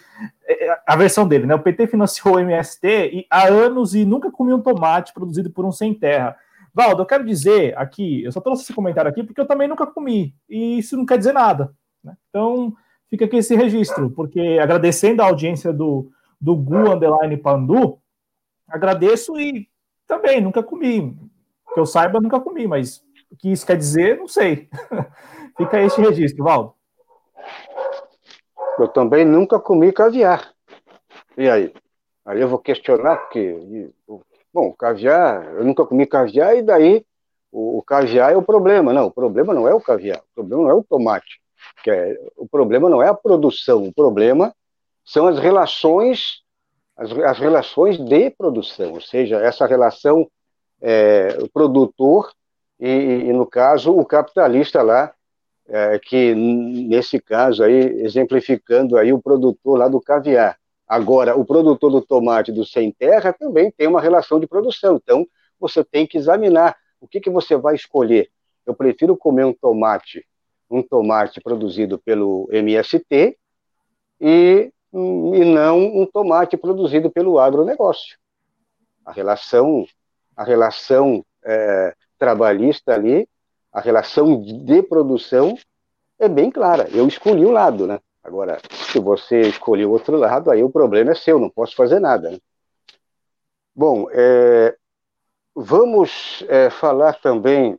é, é, a versão dele, né, o PT financiou o MST há anos e nunca comia um tomate produzido por um sem terra. Valdo, eu quero dizer aqui, eu só trouxe esse comentário aqui porque eu também nunca comi, e isso não quer dizer nada. Né? Então, fica aqui esse registro, porque agradecendo a audiência do, do Gu Underline Pandu, agradeço e também nunca comi. Que eu saiba, nunca comi, mas o que isso quer dizer, não sei. Fica este registro, Valdo. Eu também nunca comi caviar. E aí? Aí eu vou questionar, porque. Bom, caviar, eu nunca comi caviar, e daí o, o caviar é o problema. Não, o problema não é o caviar, o problema não é o tomate. Que é, o problema não é a produção, o problema são as relações, as, as relações de produção, ou seja, essa relação é, produtor e, e, no caso, o capitalista lá, é, que nesse caso aí, exemplificando aí o produtor lá do caviar. Agora, o produtor do tomate do sem terra também tem uma relação de produção, então você tem que examinar o que, que você vai escolher. Eu prefiro comer um tomate, um tomate produzido pelo MST e, e não um tomate produzido pelo agronegócio. A relação, a relação é, trabalhista ali, a relação de produção é bem clara. Eu escolhi um lado, né? Agora, se você escolher outro lado, aí o problema é seu, não posso fazer nada. Né? Bom, é, vamos é, falar também,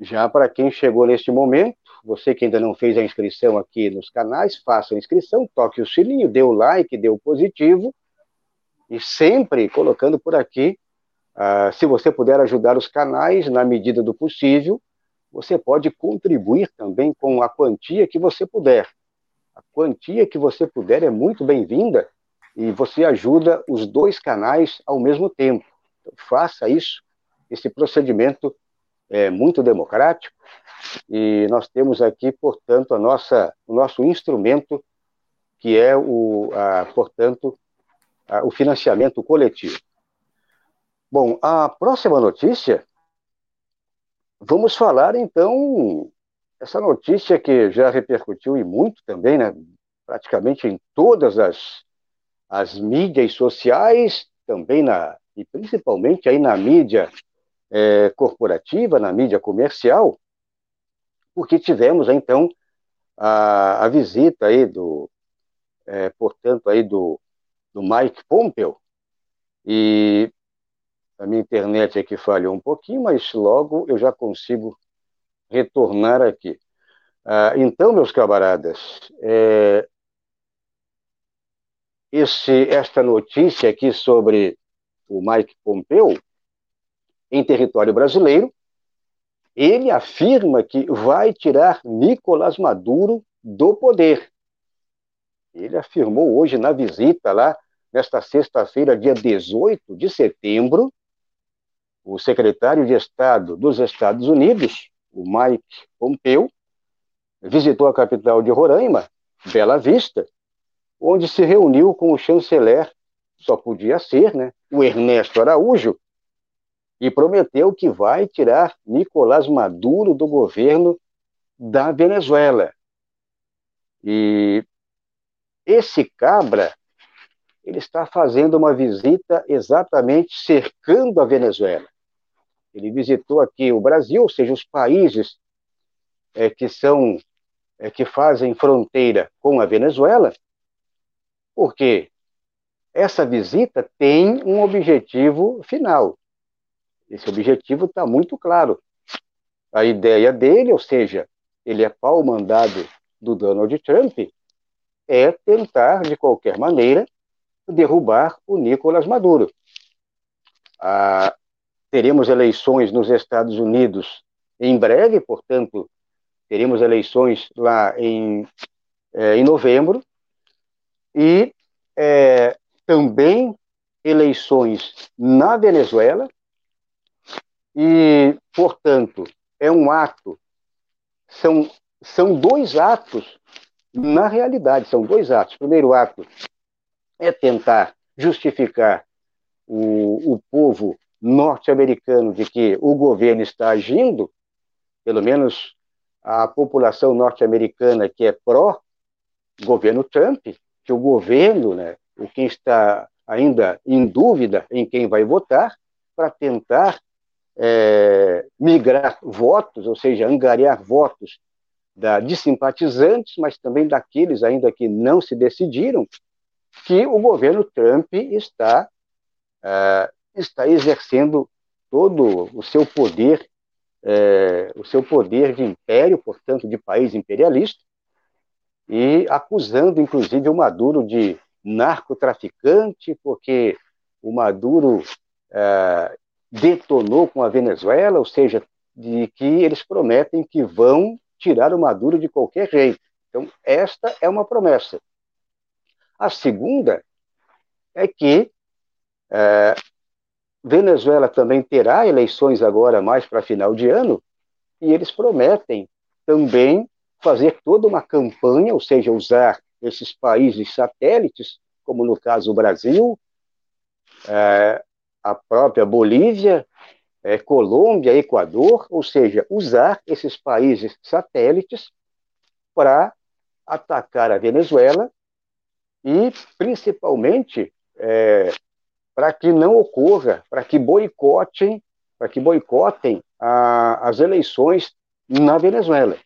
já para quem chegou neste momento, você que ainda não fez a inscrição aqui nos canais, faça a inscrição, toque o sininho, dê o like, dê o positivo, e sempre colocando por aqui Uh, se você puder ajudar os canais na medida do possível, você pode contribuir também com a quantia que você puder. A quantia que você puder é muito bem-vinda e você ajuda os dois canais ao mesmo tempo. Então, faça isso. Esse procedimento é muito democrático e nós temos aqui, portanto, a nossa, o nosso instrumento, que é o, a, portanto, a, o financiamento coletivo. Bom, a próxima notícia, vamos falar então, essa notícia que já repercutiu e muito também, né, praticamente em todas as, as mídias sociais, também na, e principalmente aí na mídia é, corporativa, na mídia comercial, porque tivemos então a, a visita aí do, é, portanto, aí do, do Mike Pompeo, e a minha internet aqui falhou um pouquinho, mas logo eu já consigo retornar aqui. Ah, então, meus camaradas, é, esse, esta notícia aqui sobre o Mike Pompeu em território brasileiro, ele afirma que vai tirar Nicolás Maduro do poder. Ele afirmou hoje na visita lá, nesta sexta-feira, dia 18 de setembro, o secretário de Estado dos Estados Unidos, o Mike Pompeo, visitou a capital de Roraima, Bela Vista, onde se reuniu com o chanceler, só podia ser, né, o Ernesto Araújo, e prometeu que vai tirar Nicolás Maduro do governo da Venezuela. E esse cabra, ele está fazendo uma visita exatamente cercando a Venezuela. Ele visitou aqui o Brasil, ou seja, os países é, que são é, que fazem fronteira com a Venezuela, porque essa visita tem um objetivo final. Esse objetivo está muito claro. A ideia dele, ou seja, ele é pau mandado do Donald Trump, é tentar, de qualquer maneira, derrubar o Nicolás Maduro. Ah, teremos eleições nos Estados Unidos em breve, portanto, teremos eleições lá em, é, em novembro, e é, também eleições na Venezuela, e, portanto, é um ato, são, são dois atos na realidade, são dois atos. O primeiro ato é tentar justificar o, o povo norte-americano de que o governo está agindo, pelo menos a população norte-americana que é pró-governo Trump, que o governo, né, o quem está ainda em dúvida em quem vai votar, para tentar é, migrar votos, ou seja, angariar votos da, de simpatizantes, mas também daqueles ainda que não se decidiram, que o governo Trump está, é, está exercendo todo o seu poder, é, o seu poder de império, portanto, de país imperialista, e acusando, inclusive, o Maduro de narcotraficante, porque o Maduro é, detonou com a Venezuela, ou seja, de que eles prometem que vão tirar o Maduro de qualquer jeito. Então, esta é uma promessa. A segunda é que é, Venezuela também terá eleições agora mais para final de ano, e eles prometem também fazer toda uma campanha, ou seja, usar esses países satélites, como no caso o Brasil, é, a própria Bolívia, é, Colômbia, Equador, ou seja, usar esses países satélites para atacar a Venezuela e, principalmente, é, para que não ocorra, para que boicotem, para que boicotem a, as eleições na Venezuela.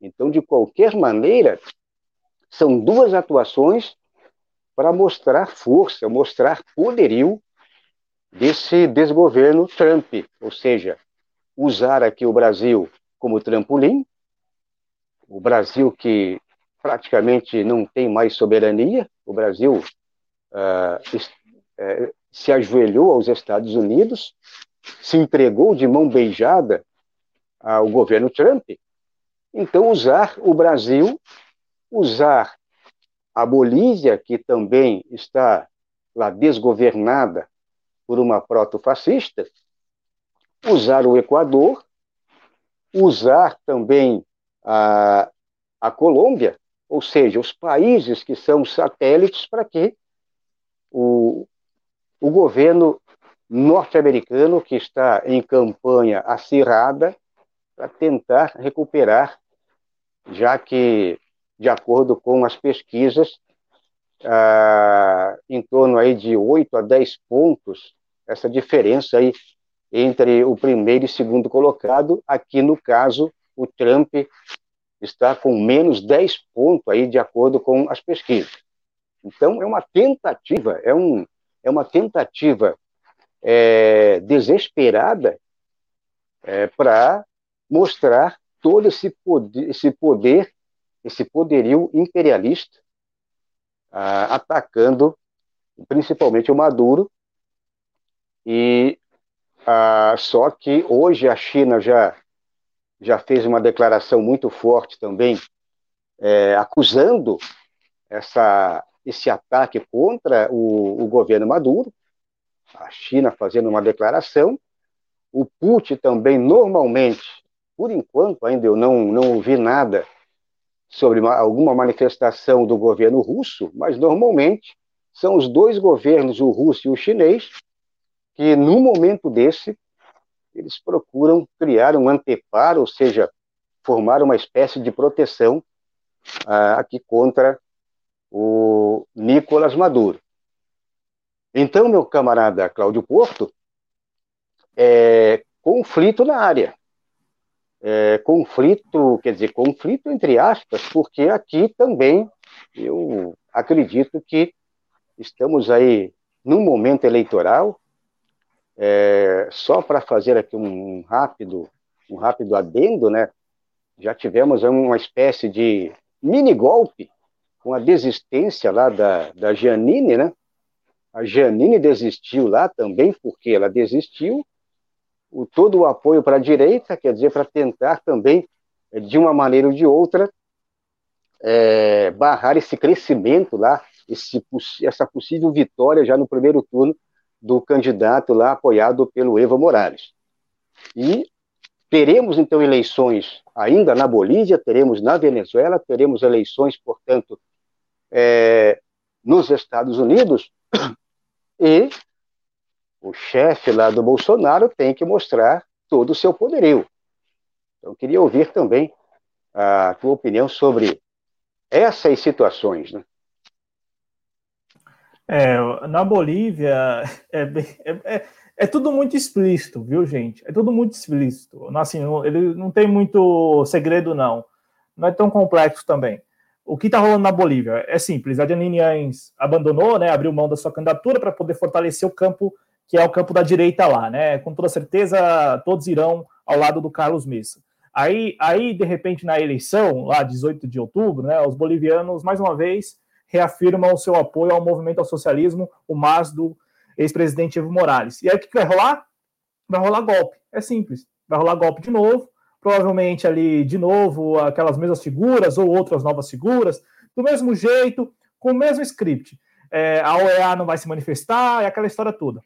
Então, de qualquer maneira, são duas atuações para mostrar força, mostrar poderio desse desgoverno Trump, ou seja, usar aqui o Brasil como trampolim, o Brasil que praticamente não tem mais soberania, o Brasil uh, uh, se ajoelhou aos Estados Unidos, se entregou de mão beijada ao governo Trump, então usar o Brasil, usar a Bolívia, que também está lá desgovernada por uma proto-fascista, usar o Equador, usar também a, a Colômbia, ou seja, os países que são satélites para que o, o governo norte-americano, que está em campanha acirrada, para tentar recuperar, já que, de acordo com as pesquisas, ah, em torno aí de 8 a 10 pontos essa diferença aí entre o primeiro e segundo colocado. Aqui, no caso, o Trump está com menos 10 pontos aí, de acordo com as pesquisas. Então, é uma tentativa, é, um, é uma tentativa é, desesperada é, para mostrar todo esse poder, esse poder, esse poderio imperialista, ah, atacando principalmente o Maduro, e ah, só que hoje a China já já fez uma declaração muito forte também, é, acusando essa, esse ataque contra o, o governo Maduro. A China fazendo uma declaração, o Putin também normalmente, por enquanto ainda eu não não ouvi nada sobre uma, alguma manifestação do governo russo, mas normalmente são os dois governos, o russo e o chinês, que num momento desse eles procuram criar um anteparo, ou seja, formar uma espécie de proteção uh, aqui contra o Nicolás Maduro. Então, meu camarada Cláudio Porto, é conflito na área. É, conflito, quer dizer, conflito entre aspas, porque aqui também eu acredito que estamos aí num momento eleitoral, é, só para fazer aqui um, rápido, um rápido adendo, né? Já tivemos uma espécie de mini golpe com a desistência lá da, da Janine, né? A Janine desistiu lá também porque ela desistiu o, todo o apoio para a direita, quer dizer, para tentar também, eh, de uma maneira ou de outra, é, barrar esse crescimento lá, esse, essa possível vitória já no primeiro turno do candidato lá apoiado pelo Evo Morales. E teremos então eleições ainda na Bolívia, teremos na Venezuela, teremos eleições, portanto, é, nos Estados Unidos, e o chefe lá do Bolsonaro tem que mostrar todo o seu poderio. Então, queria ouvir também a tua opinião sobre essas situações. Né? É, na Bolívia é, é, é, é, tudo muito explícito, viu, gente? É tudo muito explícito. Assim, ele não tem muito segredo, não. Não é tão complexo também. O que está rolando na Bolívia é simples. A Janine abandonou, né, abriu mão da sua candidatura para poder fortalecer o campo que é o campo da direita lá, né? Com toda certeza, todos irão ao lado do Carlos Messa. Aí, aí, de repente, na eleição, lá 18 de outubro, né, os bolivianos, mais uma vez, reafirmam o seu apoio ao movimento ao socialismo, o MAS do ex-presidente Evo Morales. E aí o que vai rolar? Vai rolar golpe. É simples. Vai rolar golpe de novo. Provavelmente ali, de novo, aquelas mesmas figuras ou outras novas figuras, do mesmo jeito, com o mesmo script. É, a OEA não vai se manifestar, e aquela história toda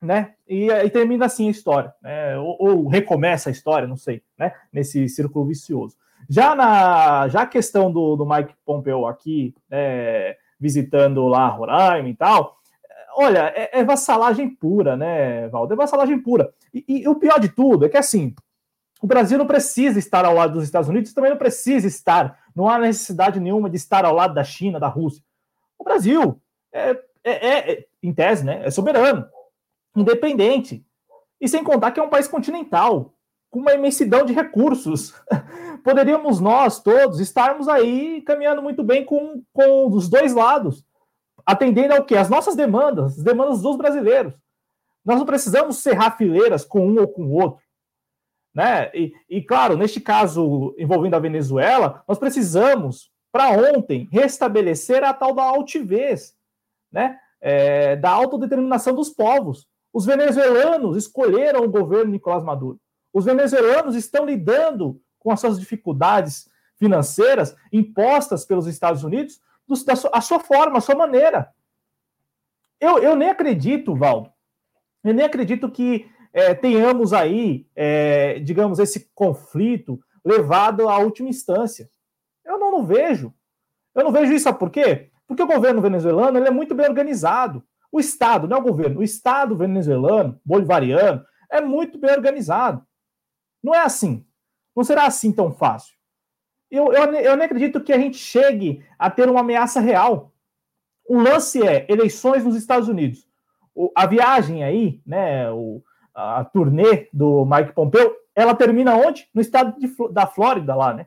né? E, e termina assim a história, né? ou, ou, recomeça a história, não sei, né? Nesse círculo vicioso. Já na já a questão do, do Mike Pompeo aqui, né, visitando lá Roraima e tal, olha, é, é, vassalagem pura, né, Valdo? É vassalagem pura. E, e, o pior de tudo é que assim, o Brasil não precisa estar ao lado dos Estados Unidos, também não precisa estar, não há necessidade nenhuma de estar ao lado da China, da Rússia. O Brasil é, é, é em tese, né, é soberano independente. E sem contar que é um país continental, com uma imensidão de recursos. Poderíamos nós todos estarmos aí caminhando muito bem com, com os dois lados, atendendo ao que? As nossas demandas, as demandas dos brasileiros. Nós não precisamos cerrar fileiras com um ou com o outro. Né? E, e claro, neste caso envolvendo a Venezuela, nós precisamos, para ontem, restabelecer a tal da altivez, né? É, da autodeterminação dos povos. Os venezuelanos escolheram o governo Nicolás Maduro. Os venezuelanos estão lidando com as suas dificuldades financeiras impostas pelos Estados Unidos da sua, a sua forma, a sua maneira. Eu, eu nem acredito, Valdo, eu nem acredito que é, tenhamos aí, é, digamos, esse conflito levado à última instância. Eu não, não vejo. Eu não vejo isso, sabe por quê? Porque o governo venezuelano ele é muito bem organizado. O Estado, não é o governo, o Estado venezuelano, bolivariano, é muito bem organizado. Não é assim. Não será assim tão fácil. Eu, eu, eu nem acredito que a gente chegue a ter uma ameaça real. O lance é eleições nos Estados Unidos. O, a viagem aí, né, o, a turnê do Mike Pompeo, ela termina onde? No estado de, da Flórida, lá, né?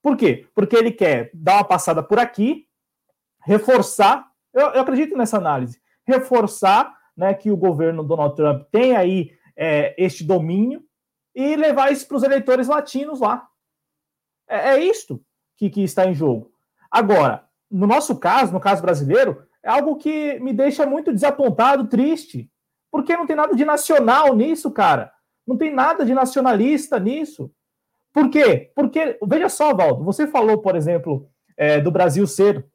Por quê? Porque ele quer dar uma passada por aqui, reforçar. Eu, eu acredito nessa análise reforçar né, que o governo Donald Trump tem aí é, este domínio e levar isso para os eleitores latinos lá. É, é isto que, que está em jogo. Agora, no nosso caso, no caso brasileiro, é algo que me deixa muito desapontado, triste, porque não tem nada de nacional nisso, cara. Não tem nada de nacionalista nisso. Por quê? Porque, veja só, Valdo, você falou, por exemplo, é, do Brasil ser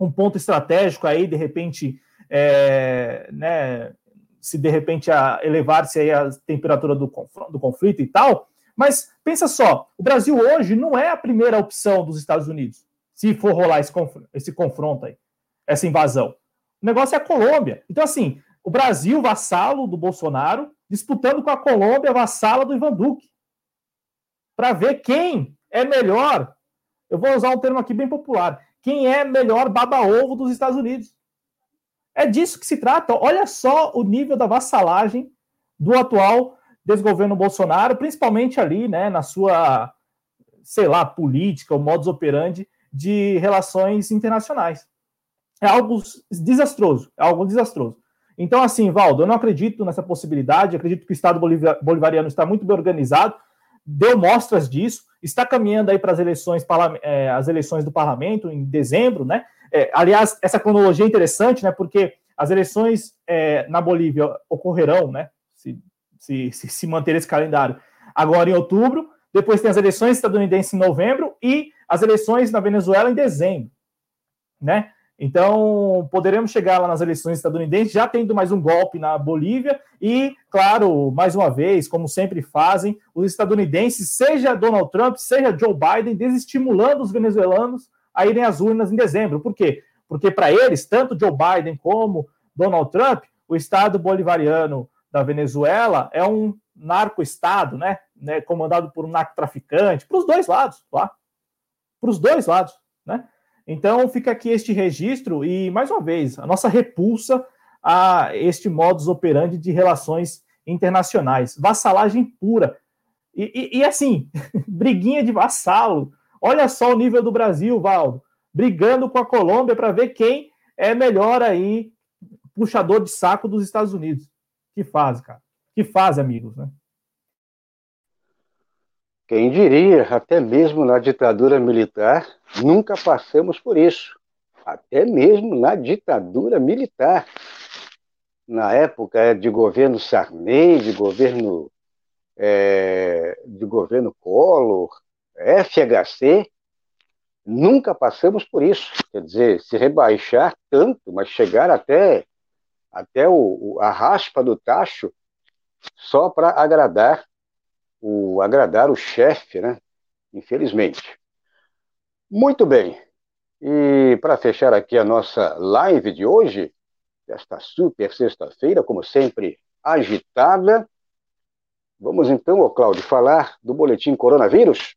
um ponto estratégico aí, de repente, é, né, se de repente elevar-se aí a temperatura do, do conflito e tal. Mas pensa só, o Brasil hoje não é a primeira opção dos Estados Unidos, se for rolar esse, confronto, esse confronto aí, essa invasão. O negócio é a Colômbia. Então, assim, o Brasil, vassalo do Bolsonaro, disputando com a Colômbia, vassala do Ivan Duque. Para ver quem é melhor. Eu vou usar um termo aqui bem popular. Quem é melhor baba-ovo dos Estados Unidos? É disso que se trata. Olha só o nível da vassalagem do atual desgoverno Bolsonaro, principalmente ali, né, na sua, sei lá, política, o modus operandi de relações internacionais. É algo desastroso, é algo desastroso. Então, assim, Valdo, eu não acredito nessa possibilidade, acredito que o Estado bolivariano está muito bem organizado, deu mostras disso, está caminhando aí para as eleições, é, as eleições do parlamento em dezembro, né? É, aliás, essa cronologia é interessante, né? Porque as eleições é, na Bolívia ocorrerão, né? Se, se, se, se manter esse calendário. Agora em outubro, depois tem as eleições estadunidenses em novembro e as eleições na Venezuela em dezembro, né? Então, poderemos chegar lá nas eleições estadunidenses já tendo mais um golpe na Bolívia e, claro, mais uma vez, como sempre fazem, os estadunidenses, seja Donald Trump, seja Joe Biden, desestimulando os venezuelanos a irem às urnas em dezembro. Por quê? Porque para eles, tanto Joe Biden como Donald Trump, o Estado bolivariano da Venezuela é um narco-estado, né? né? Comandado por um narcotraficante, para os dois lados, tá? Para os dois lados, né? Então fica aqui este registro e, mais uma vez, a nossa repulsa a este modus operandi de relações internacionais. Vassalagem pura. E, e, e assim, briguinha de vassalo. Olha só o nível do Brasil, Valdo. Brigando com a Colômbia para ver quem é melhor aí, puxador de saco dos Estados Unidos. Que fase, cara. Que fase, amigos, né? Quem diria, até mesmo na ditadura militar, nunca passamos por isso. Até mesmo na ditadura militar. Na época de governo Sarney, de governo, é, de governo Collor, FHC, nunca passamos por isso. Quer dizer, se rebaixar tanto, mas chegar até, até o, a raspa do tacho só para agradar o agradar o chefe, né? Infelizmente. Muito bem. E para fechar aqui a nossa live de hoje, desta super sexta-feira, como sempre, agitada, vamos então, ô Cláudio, falar do boletim coronavírus?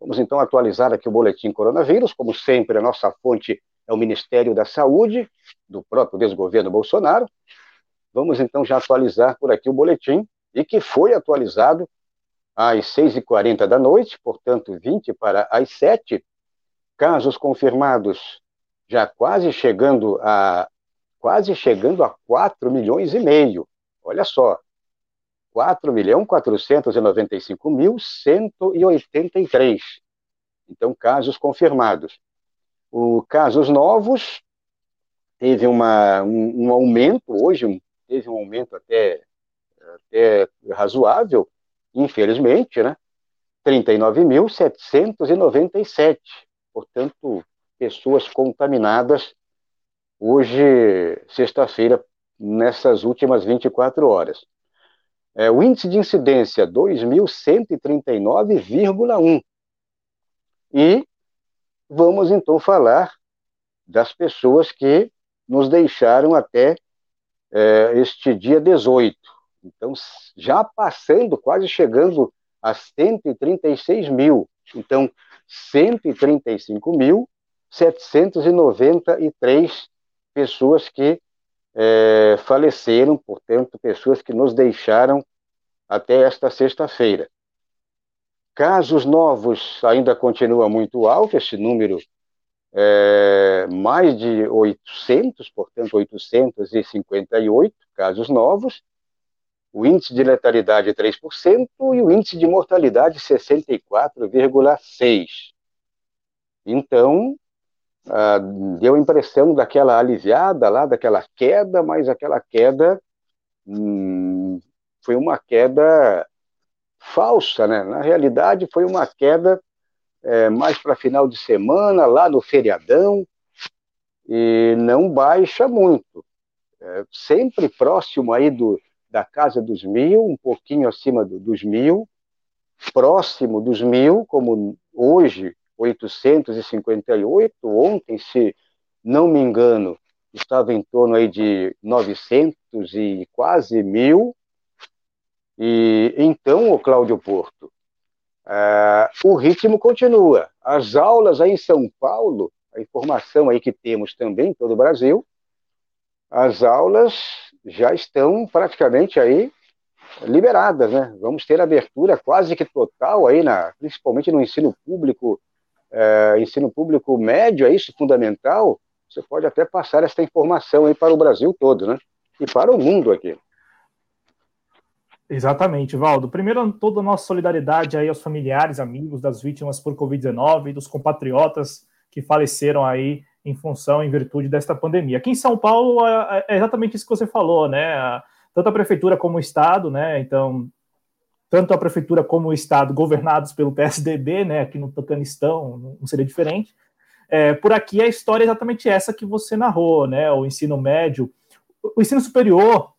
Vamos então atualizar aqui o boletim coronavírus, como sempre, a nossa fonte é o Ministério da Saúde, do próprio desgoverno Bolsonaro. Vamos então já atualizar por aqui o boletim e que foi atualizado às 6h40 da noite, portanto, 20 para as 7, casos confirmados já quase chegando a quase chegando a 4 milhões e meio. Olha só, 4 milhões 495 mil 183. Então, casos confirmados. O casos novos teve uma, um, um aumento hoje, teve um aumento até até razoável, infelizmente, né? 39.797. Portanto, pessoas contaminadas hoje, sexta-feira, nessas últimas 24 horas. É, o índice de incidência, 2.139,1. E vamos então falar das pessoas que nos deixaram até é, este dia 18. Então, já passando, quase chegando a 136 mil. Então, 135.793 pessoas que é, faleceram, portanto, pessoas que nos deixaram até esta sexta-feira. Casos novos ainda continua muito alto, esse número é mais de 800, portanto, 858 casos novos, o índice de letalidade 3% e o índice de mortalidade 64,6%. Então, ah, deu a impressão daquela aliviada lá, daquela queda, mas aquela queda hum, foi uma queda falsa, né? Na realidade, foi uma queda é, mais para final de semana, lá no feriadão, e não baixa muito. É, sempre próximo aí do, da casa dos mil, um pouquinho acima do, dos mil, próximo dos mil, como hoje, 858, ontem, se não me engano, estava em torno aí de 900 e quase mil. E então, o Cláudio Porto, uh, o ritmo continua. As aulas aí em São Paulo, a informação aí que temos também em todo o Brasil, as aulas já estão praticamente aí liberadas, né? Vamos ter abertura quase que total aí, na, principalmente no ensino público, é, ensino público médio, é isso, fundamental. Você pode até passar essa informação aí para o Brasil todo, né? E para o mundo aqui. Exatamente, Valdo. Primeiro, toda a nossa solidariedade aí aos familiares, amigos das vítimas por Covid-19 e dos compatriotas que faleceram aí em função, em virtude desta pandemia. Aqui em São Paulo é, é exatamente isso que você falou, né? tanto a prefeitura como o estado, né? Então, tanto a prefeitura como o estado governados pelo PSDB, né? Aqui no Tocanistão não seria diferente. É, por aqui a história é exatamente essa que você narrou, né? O ensino médio, o ensino superior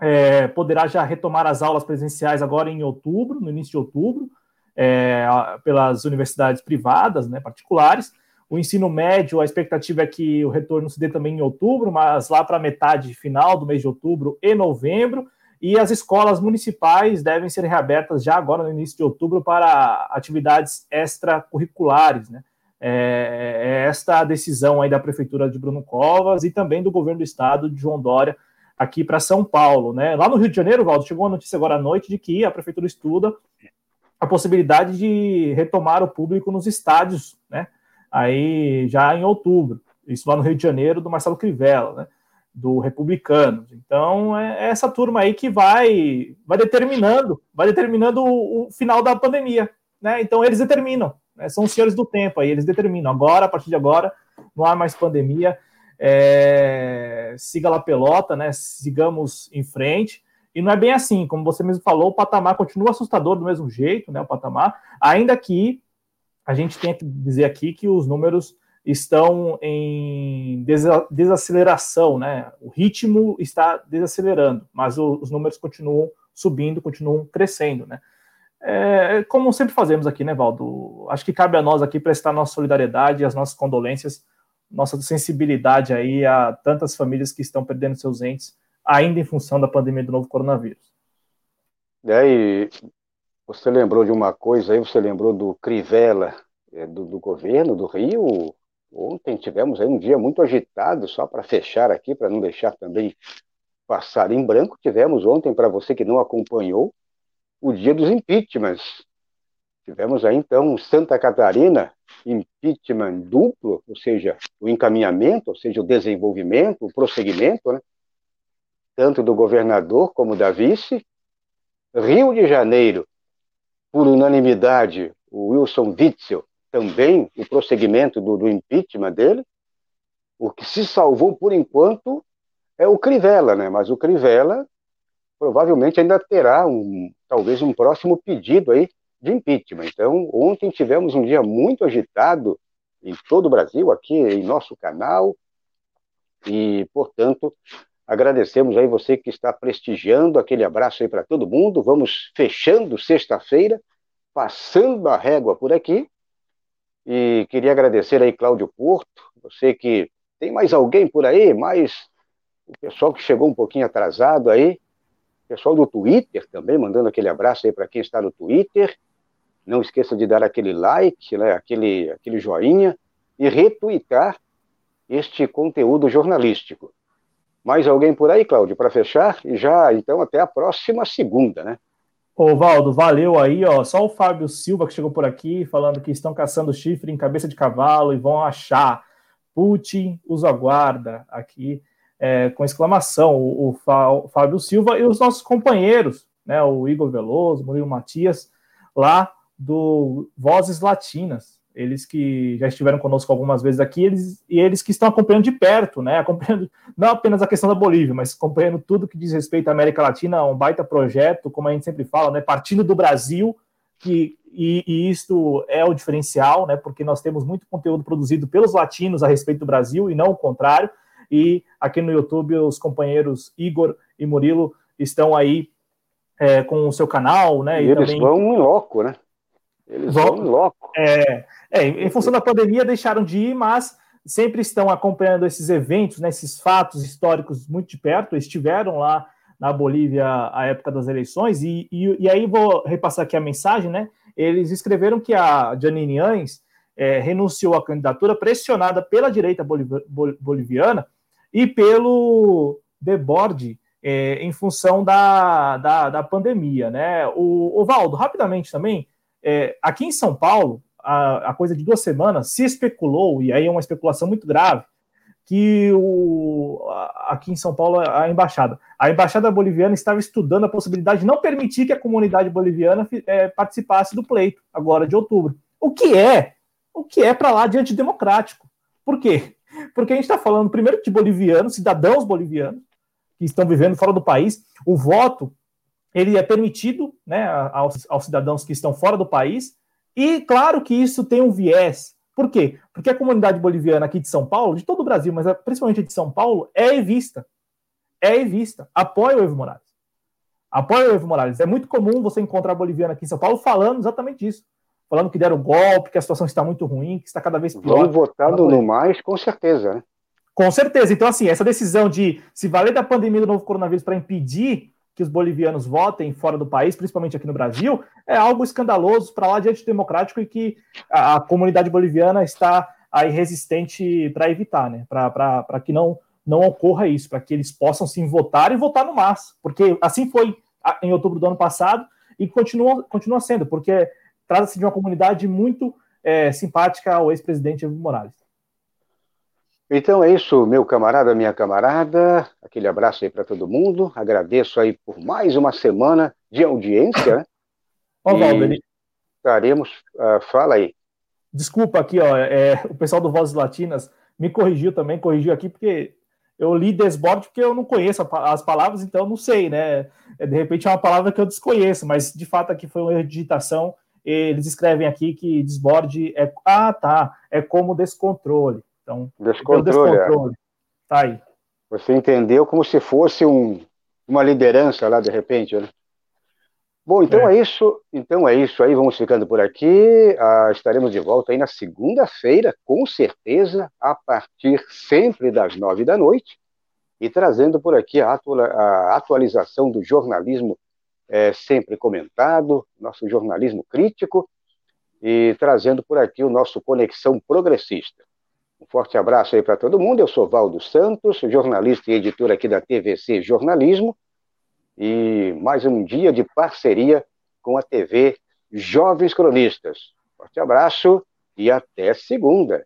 é, poderá já retomar as aulas presenciais agora em outubro, no início de outubro, é, pelas universidades privadas, né, particulares. O ensino médio, a expectativa é que o retorno se dê também em outubro, mas lá para metade final do mês de outubro e novembro. E as escolas municipais devem ser reabertas já agora no início de outubro para atividades extracurriculares, né? É, é esta a decisão aí da prefeitura de Bruno Covas e também do governo do estado de João Dória aqui para São Paulo, né? Lá no Rio de Janeiro, Valdo, chegou uma notícia agora à noite de que a prefeitura estuda a possibilidade de retomar o público nos estádios, né? Aí já em outubro. Isso lá no Rio de Janeiro, do Marcelo Crivella, né? Do Republicano. Então é essa turma aí que vai vai determinando, vai determinando o, o final da pandemia, né? Então eles determinam né? São os senhores do tempo aí, eles determinam. Agora, a partir de agora, não há mais pandemia. É, siga lá pelota, né? Sigamos em frente. E não é bem assim, como você mesmo falou, o patamar continua assustador do mesmo jeito, né? O patamar, ainda que a gente tenha que dizer aqui que os números estão em desaceleração, né? O ritmo está desacelerando, mas os números continuam subindo, continuam crescendo, né? É, como sempre fazemos aqui, né, Valdo? Acho que cabe a nós aqui prestar nossa solidariedade, as nossas condolências, nossa sensibilidade aí a tantas famílias que estão perdendo seus entes, ainda em função da pandemia do novo coronavírus. E aí, você lembrou de uma coisa aí, você lembrou do Crivella, é, do, do governo do Rio. Ontem tivemos aí um dia muito agitado, só para fechar aqui, para não deixar também passar em branco. Tivemos ontem, para você que não acompanhou, o dia dos impeachments. Tivemos aí, então, Santa Catarina, impeachment duplo, ou seja, o encaminhamento, ou seja, o desenvolvimento, o prosseguimento, né? tanto do governador como da vice. Rio de Janeiro, por unanimidade, o Wilson Witzel, também o prosseguimento do, do impeachment dele. O que se salvou, por enquanto, é o Crivella, né? mas o Crivella provavelmente ainda terá um, talvez um próximo pedido aí de impeachment. Então, ontem tivemos um dia muito agitado em todo o Brasil, aqui em nosso canal, e, portanto, agradecemos aí você que está prestigiando, aquele abraço aí para todo mundo, vamos fechando sexta-feira, passando a régua por aqui, e queria agradecer aí Cláudio Porto, você que tem mais alguém por aí, mais o pessoal que chegou um pouquinho atrasado aí, Pessoal do Twitter também, mandando aquele abraço aí para quem está no Twitter. Não esqueça de dar aquele like, né, aquele, aquele joinha e retweetar este conteúdo jornalístico. Mais alguém por aí, Cláudio, para fechar? E já, então, até a próxima segunda, né? Ô, Valdo, valeu aí, ó. Só o Fábio Silva que chegou por aqui falando que estão caçando chifre em cabeça de cavalo e vão achar. Putin os aguarda aqui é, com exclamação, o, o, Fábio Silva e os nossos companheiros, né, o Igor Veloso, Murilo Matias, lá do Vozes Latinas, eles que já estiveram conosco algumas vezes aqui, eles, e eles que estão acompanhando de perto, né, acompanhando não apenas a questão da Bolívia, mas acompanhando tudo que diz respeito à América Latina, um baita projeto, como a gente sempre fala, né, partindo do Brasil, que, e, e isto é o diferencial, né, porque nós temos muito conteúdo produzido pelos latinos a respeito do Brasil, e não o contrário, e aqui no YouTube, os companheiros Igor e Murilo estão aí é, com o seu canal, né? E, e eles também... vão em loco, né? Eles vão, loco. É, é, em função da pandemia, deixaram de ir, mas sempre estão acompanhando esses eventos, né, esses fatos históricos muito de perto. Estiveram lá na Bolívia à época das eleições, e, e, e aí vou repassar aqui a mensagem, né? Eles escreveram que a Janine Anes é, renunciou à candidatura pressionada pela direita boliviana e pelo deborde é, em função da, da, da, pandemia. Né? O, o Valdo, rapidamente também, é, aqui em São Paulo, a, coisa de duas semanas, se especulou, e aí é uma especulação muito grave, que o, aqui em São Paulo, a embaixada, a embaixada boliviana estava estudando a possibilidade de não permitir que a comunidade boliviana é, participasse do pleito, agora de outubro. O que é? O que é para lá de antidemocrático? Por quê? Porque a gente está falando primeiro de bolivianos, cidadãos bolivianos, que estão vivendo fora do país. O voto ele é permitido né, aos, aos cidadãos que estão fora do país, e claro que isso tem um viés. Por quê? Porque a comunidade boliviana aqui de São Paulo, de todo o Brasil, mas principalmente de São Paulo, é evista. É evista. Apoia o Evo Morales. Apoia o Evo Morales. É muito comum você encontrar boliviano aqui em São Paulo falando exatamente isso. Falando que deram golpe, que a situação está muito ruim, que está cada vez pior. Vão votando no mais, com certeza. Né? Com certeza. Então, assim, essa decisão de se valer da pandemia do novo coronavírus para impedir que os bolivianos votem fora do país, principalmente aqui no Brasil, é algo escandaloso para lá de antidemocrático e que a, a, comunidade boliviana está aí resistente para evitar, né? Para que não, não ocorra isso, para que eles possam sim votar e votar no MAS, porque assim foi em outubro do ano passado e continua, continua sendo, porque trata-se de uma comunidade muito é, simpática ao ex-presidente Evo Morales. Então é isso, meu camarada, minha camarada. Aquele abraço aí para todo mundo. Agradeço aí por mais uma semana de audiência. Né? Ó, Valber. Estaremos. Uh, fala aí. Desculpa aqui, ó. É, o pessoal do Vozes Latinas me corrigiu também, corrigiu aqui, porque eu li desborde porque eu não conheço as palavras, então não sei, né? É, de repente é uma palavra que eu desconheço, mas de fato aqui foi uma erro de digitação. Eles escrevem aqui que desborde é. Ah, tá. É como descontrole. Então, descontrole. descontrole. É. Tá aí. Você entendeu como se fosse um, uma liderança lá de repente, né? Bom, então é. é. isso. Então é isso aí. Vamos ficando por aqui. Ah, estaremos de volta aí na segunda-feira, com certeza, a partir sempre das nove da noite, e trazendo por aqui a, a atualização do jornalismo é, sempre comentado, nosso jornalismo crítico, e trazendo por aqui o nosso Conexão Progressista. Um forte abraço aí para todo mundo. Eu sou Valdo Santos, jornalista e editor aqui da TVC Jornalismo. E mais um dia de parceria com a TV Jovens Cronistas. Forte abraço e até segunda.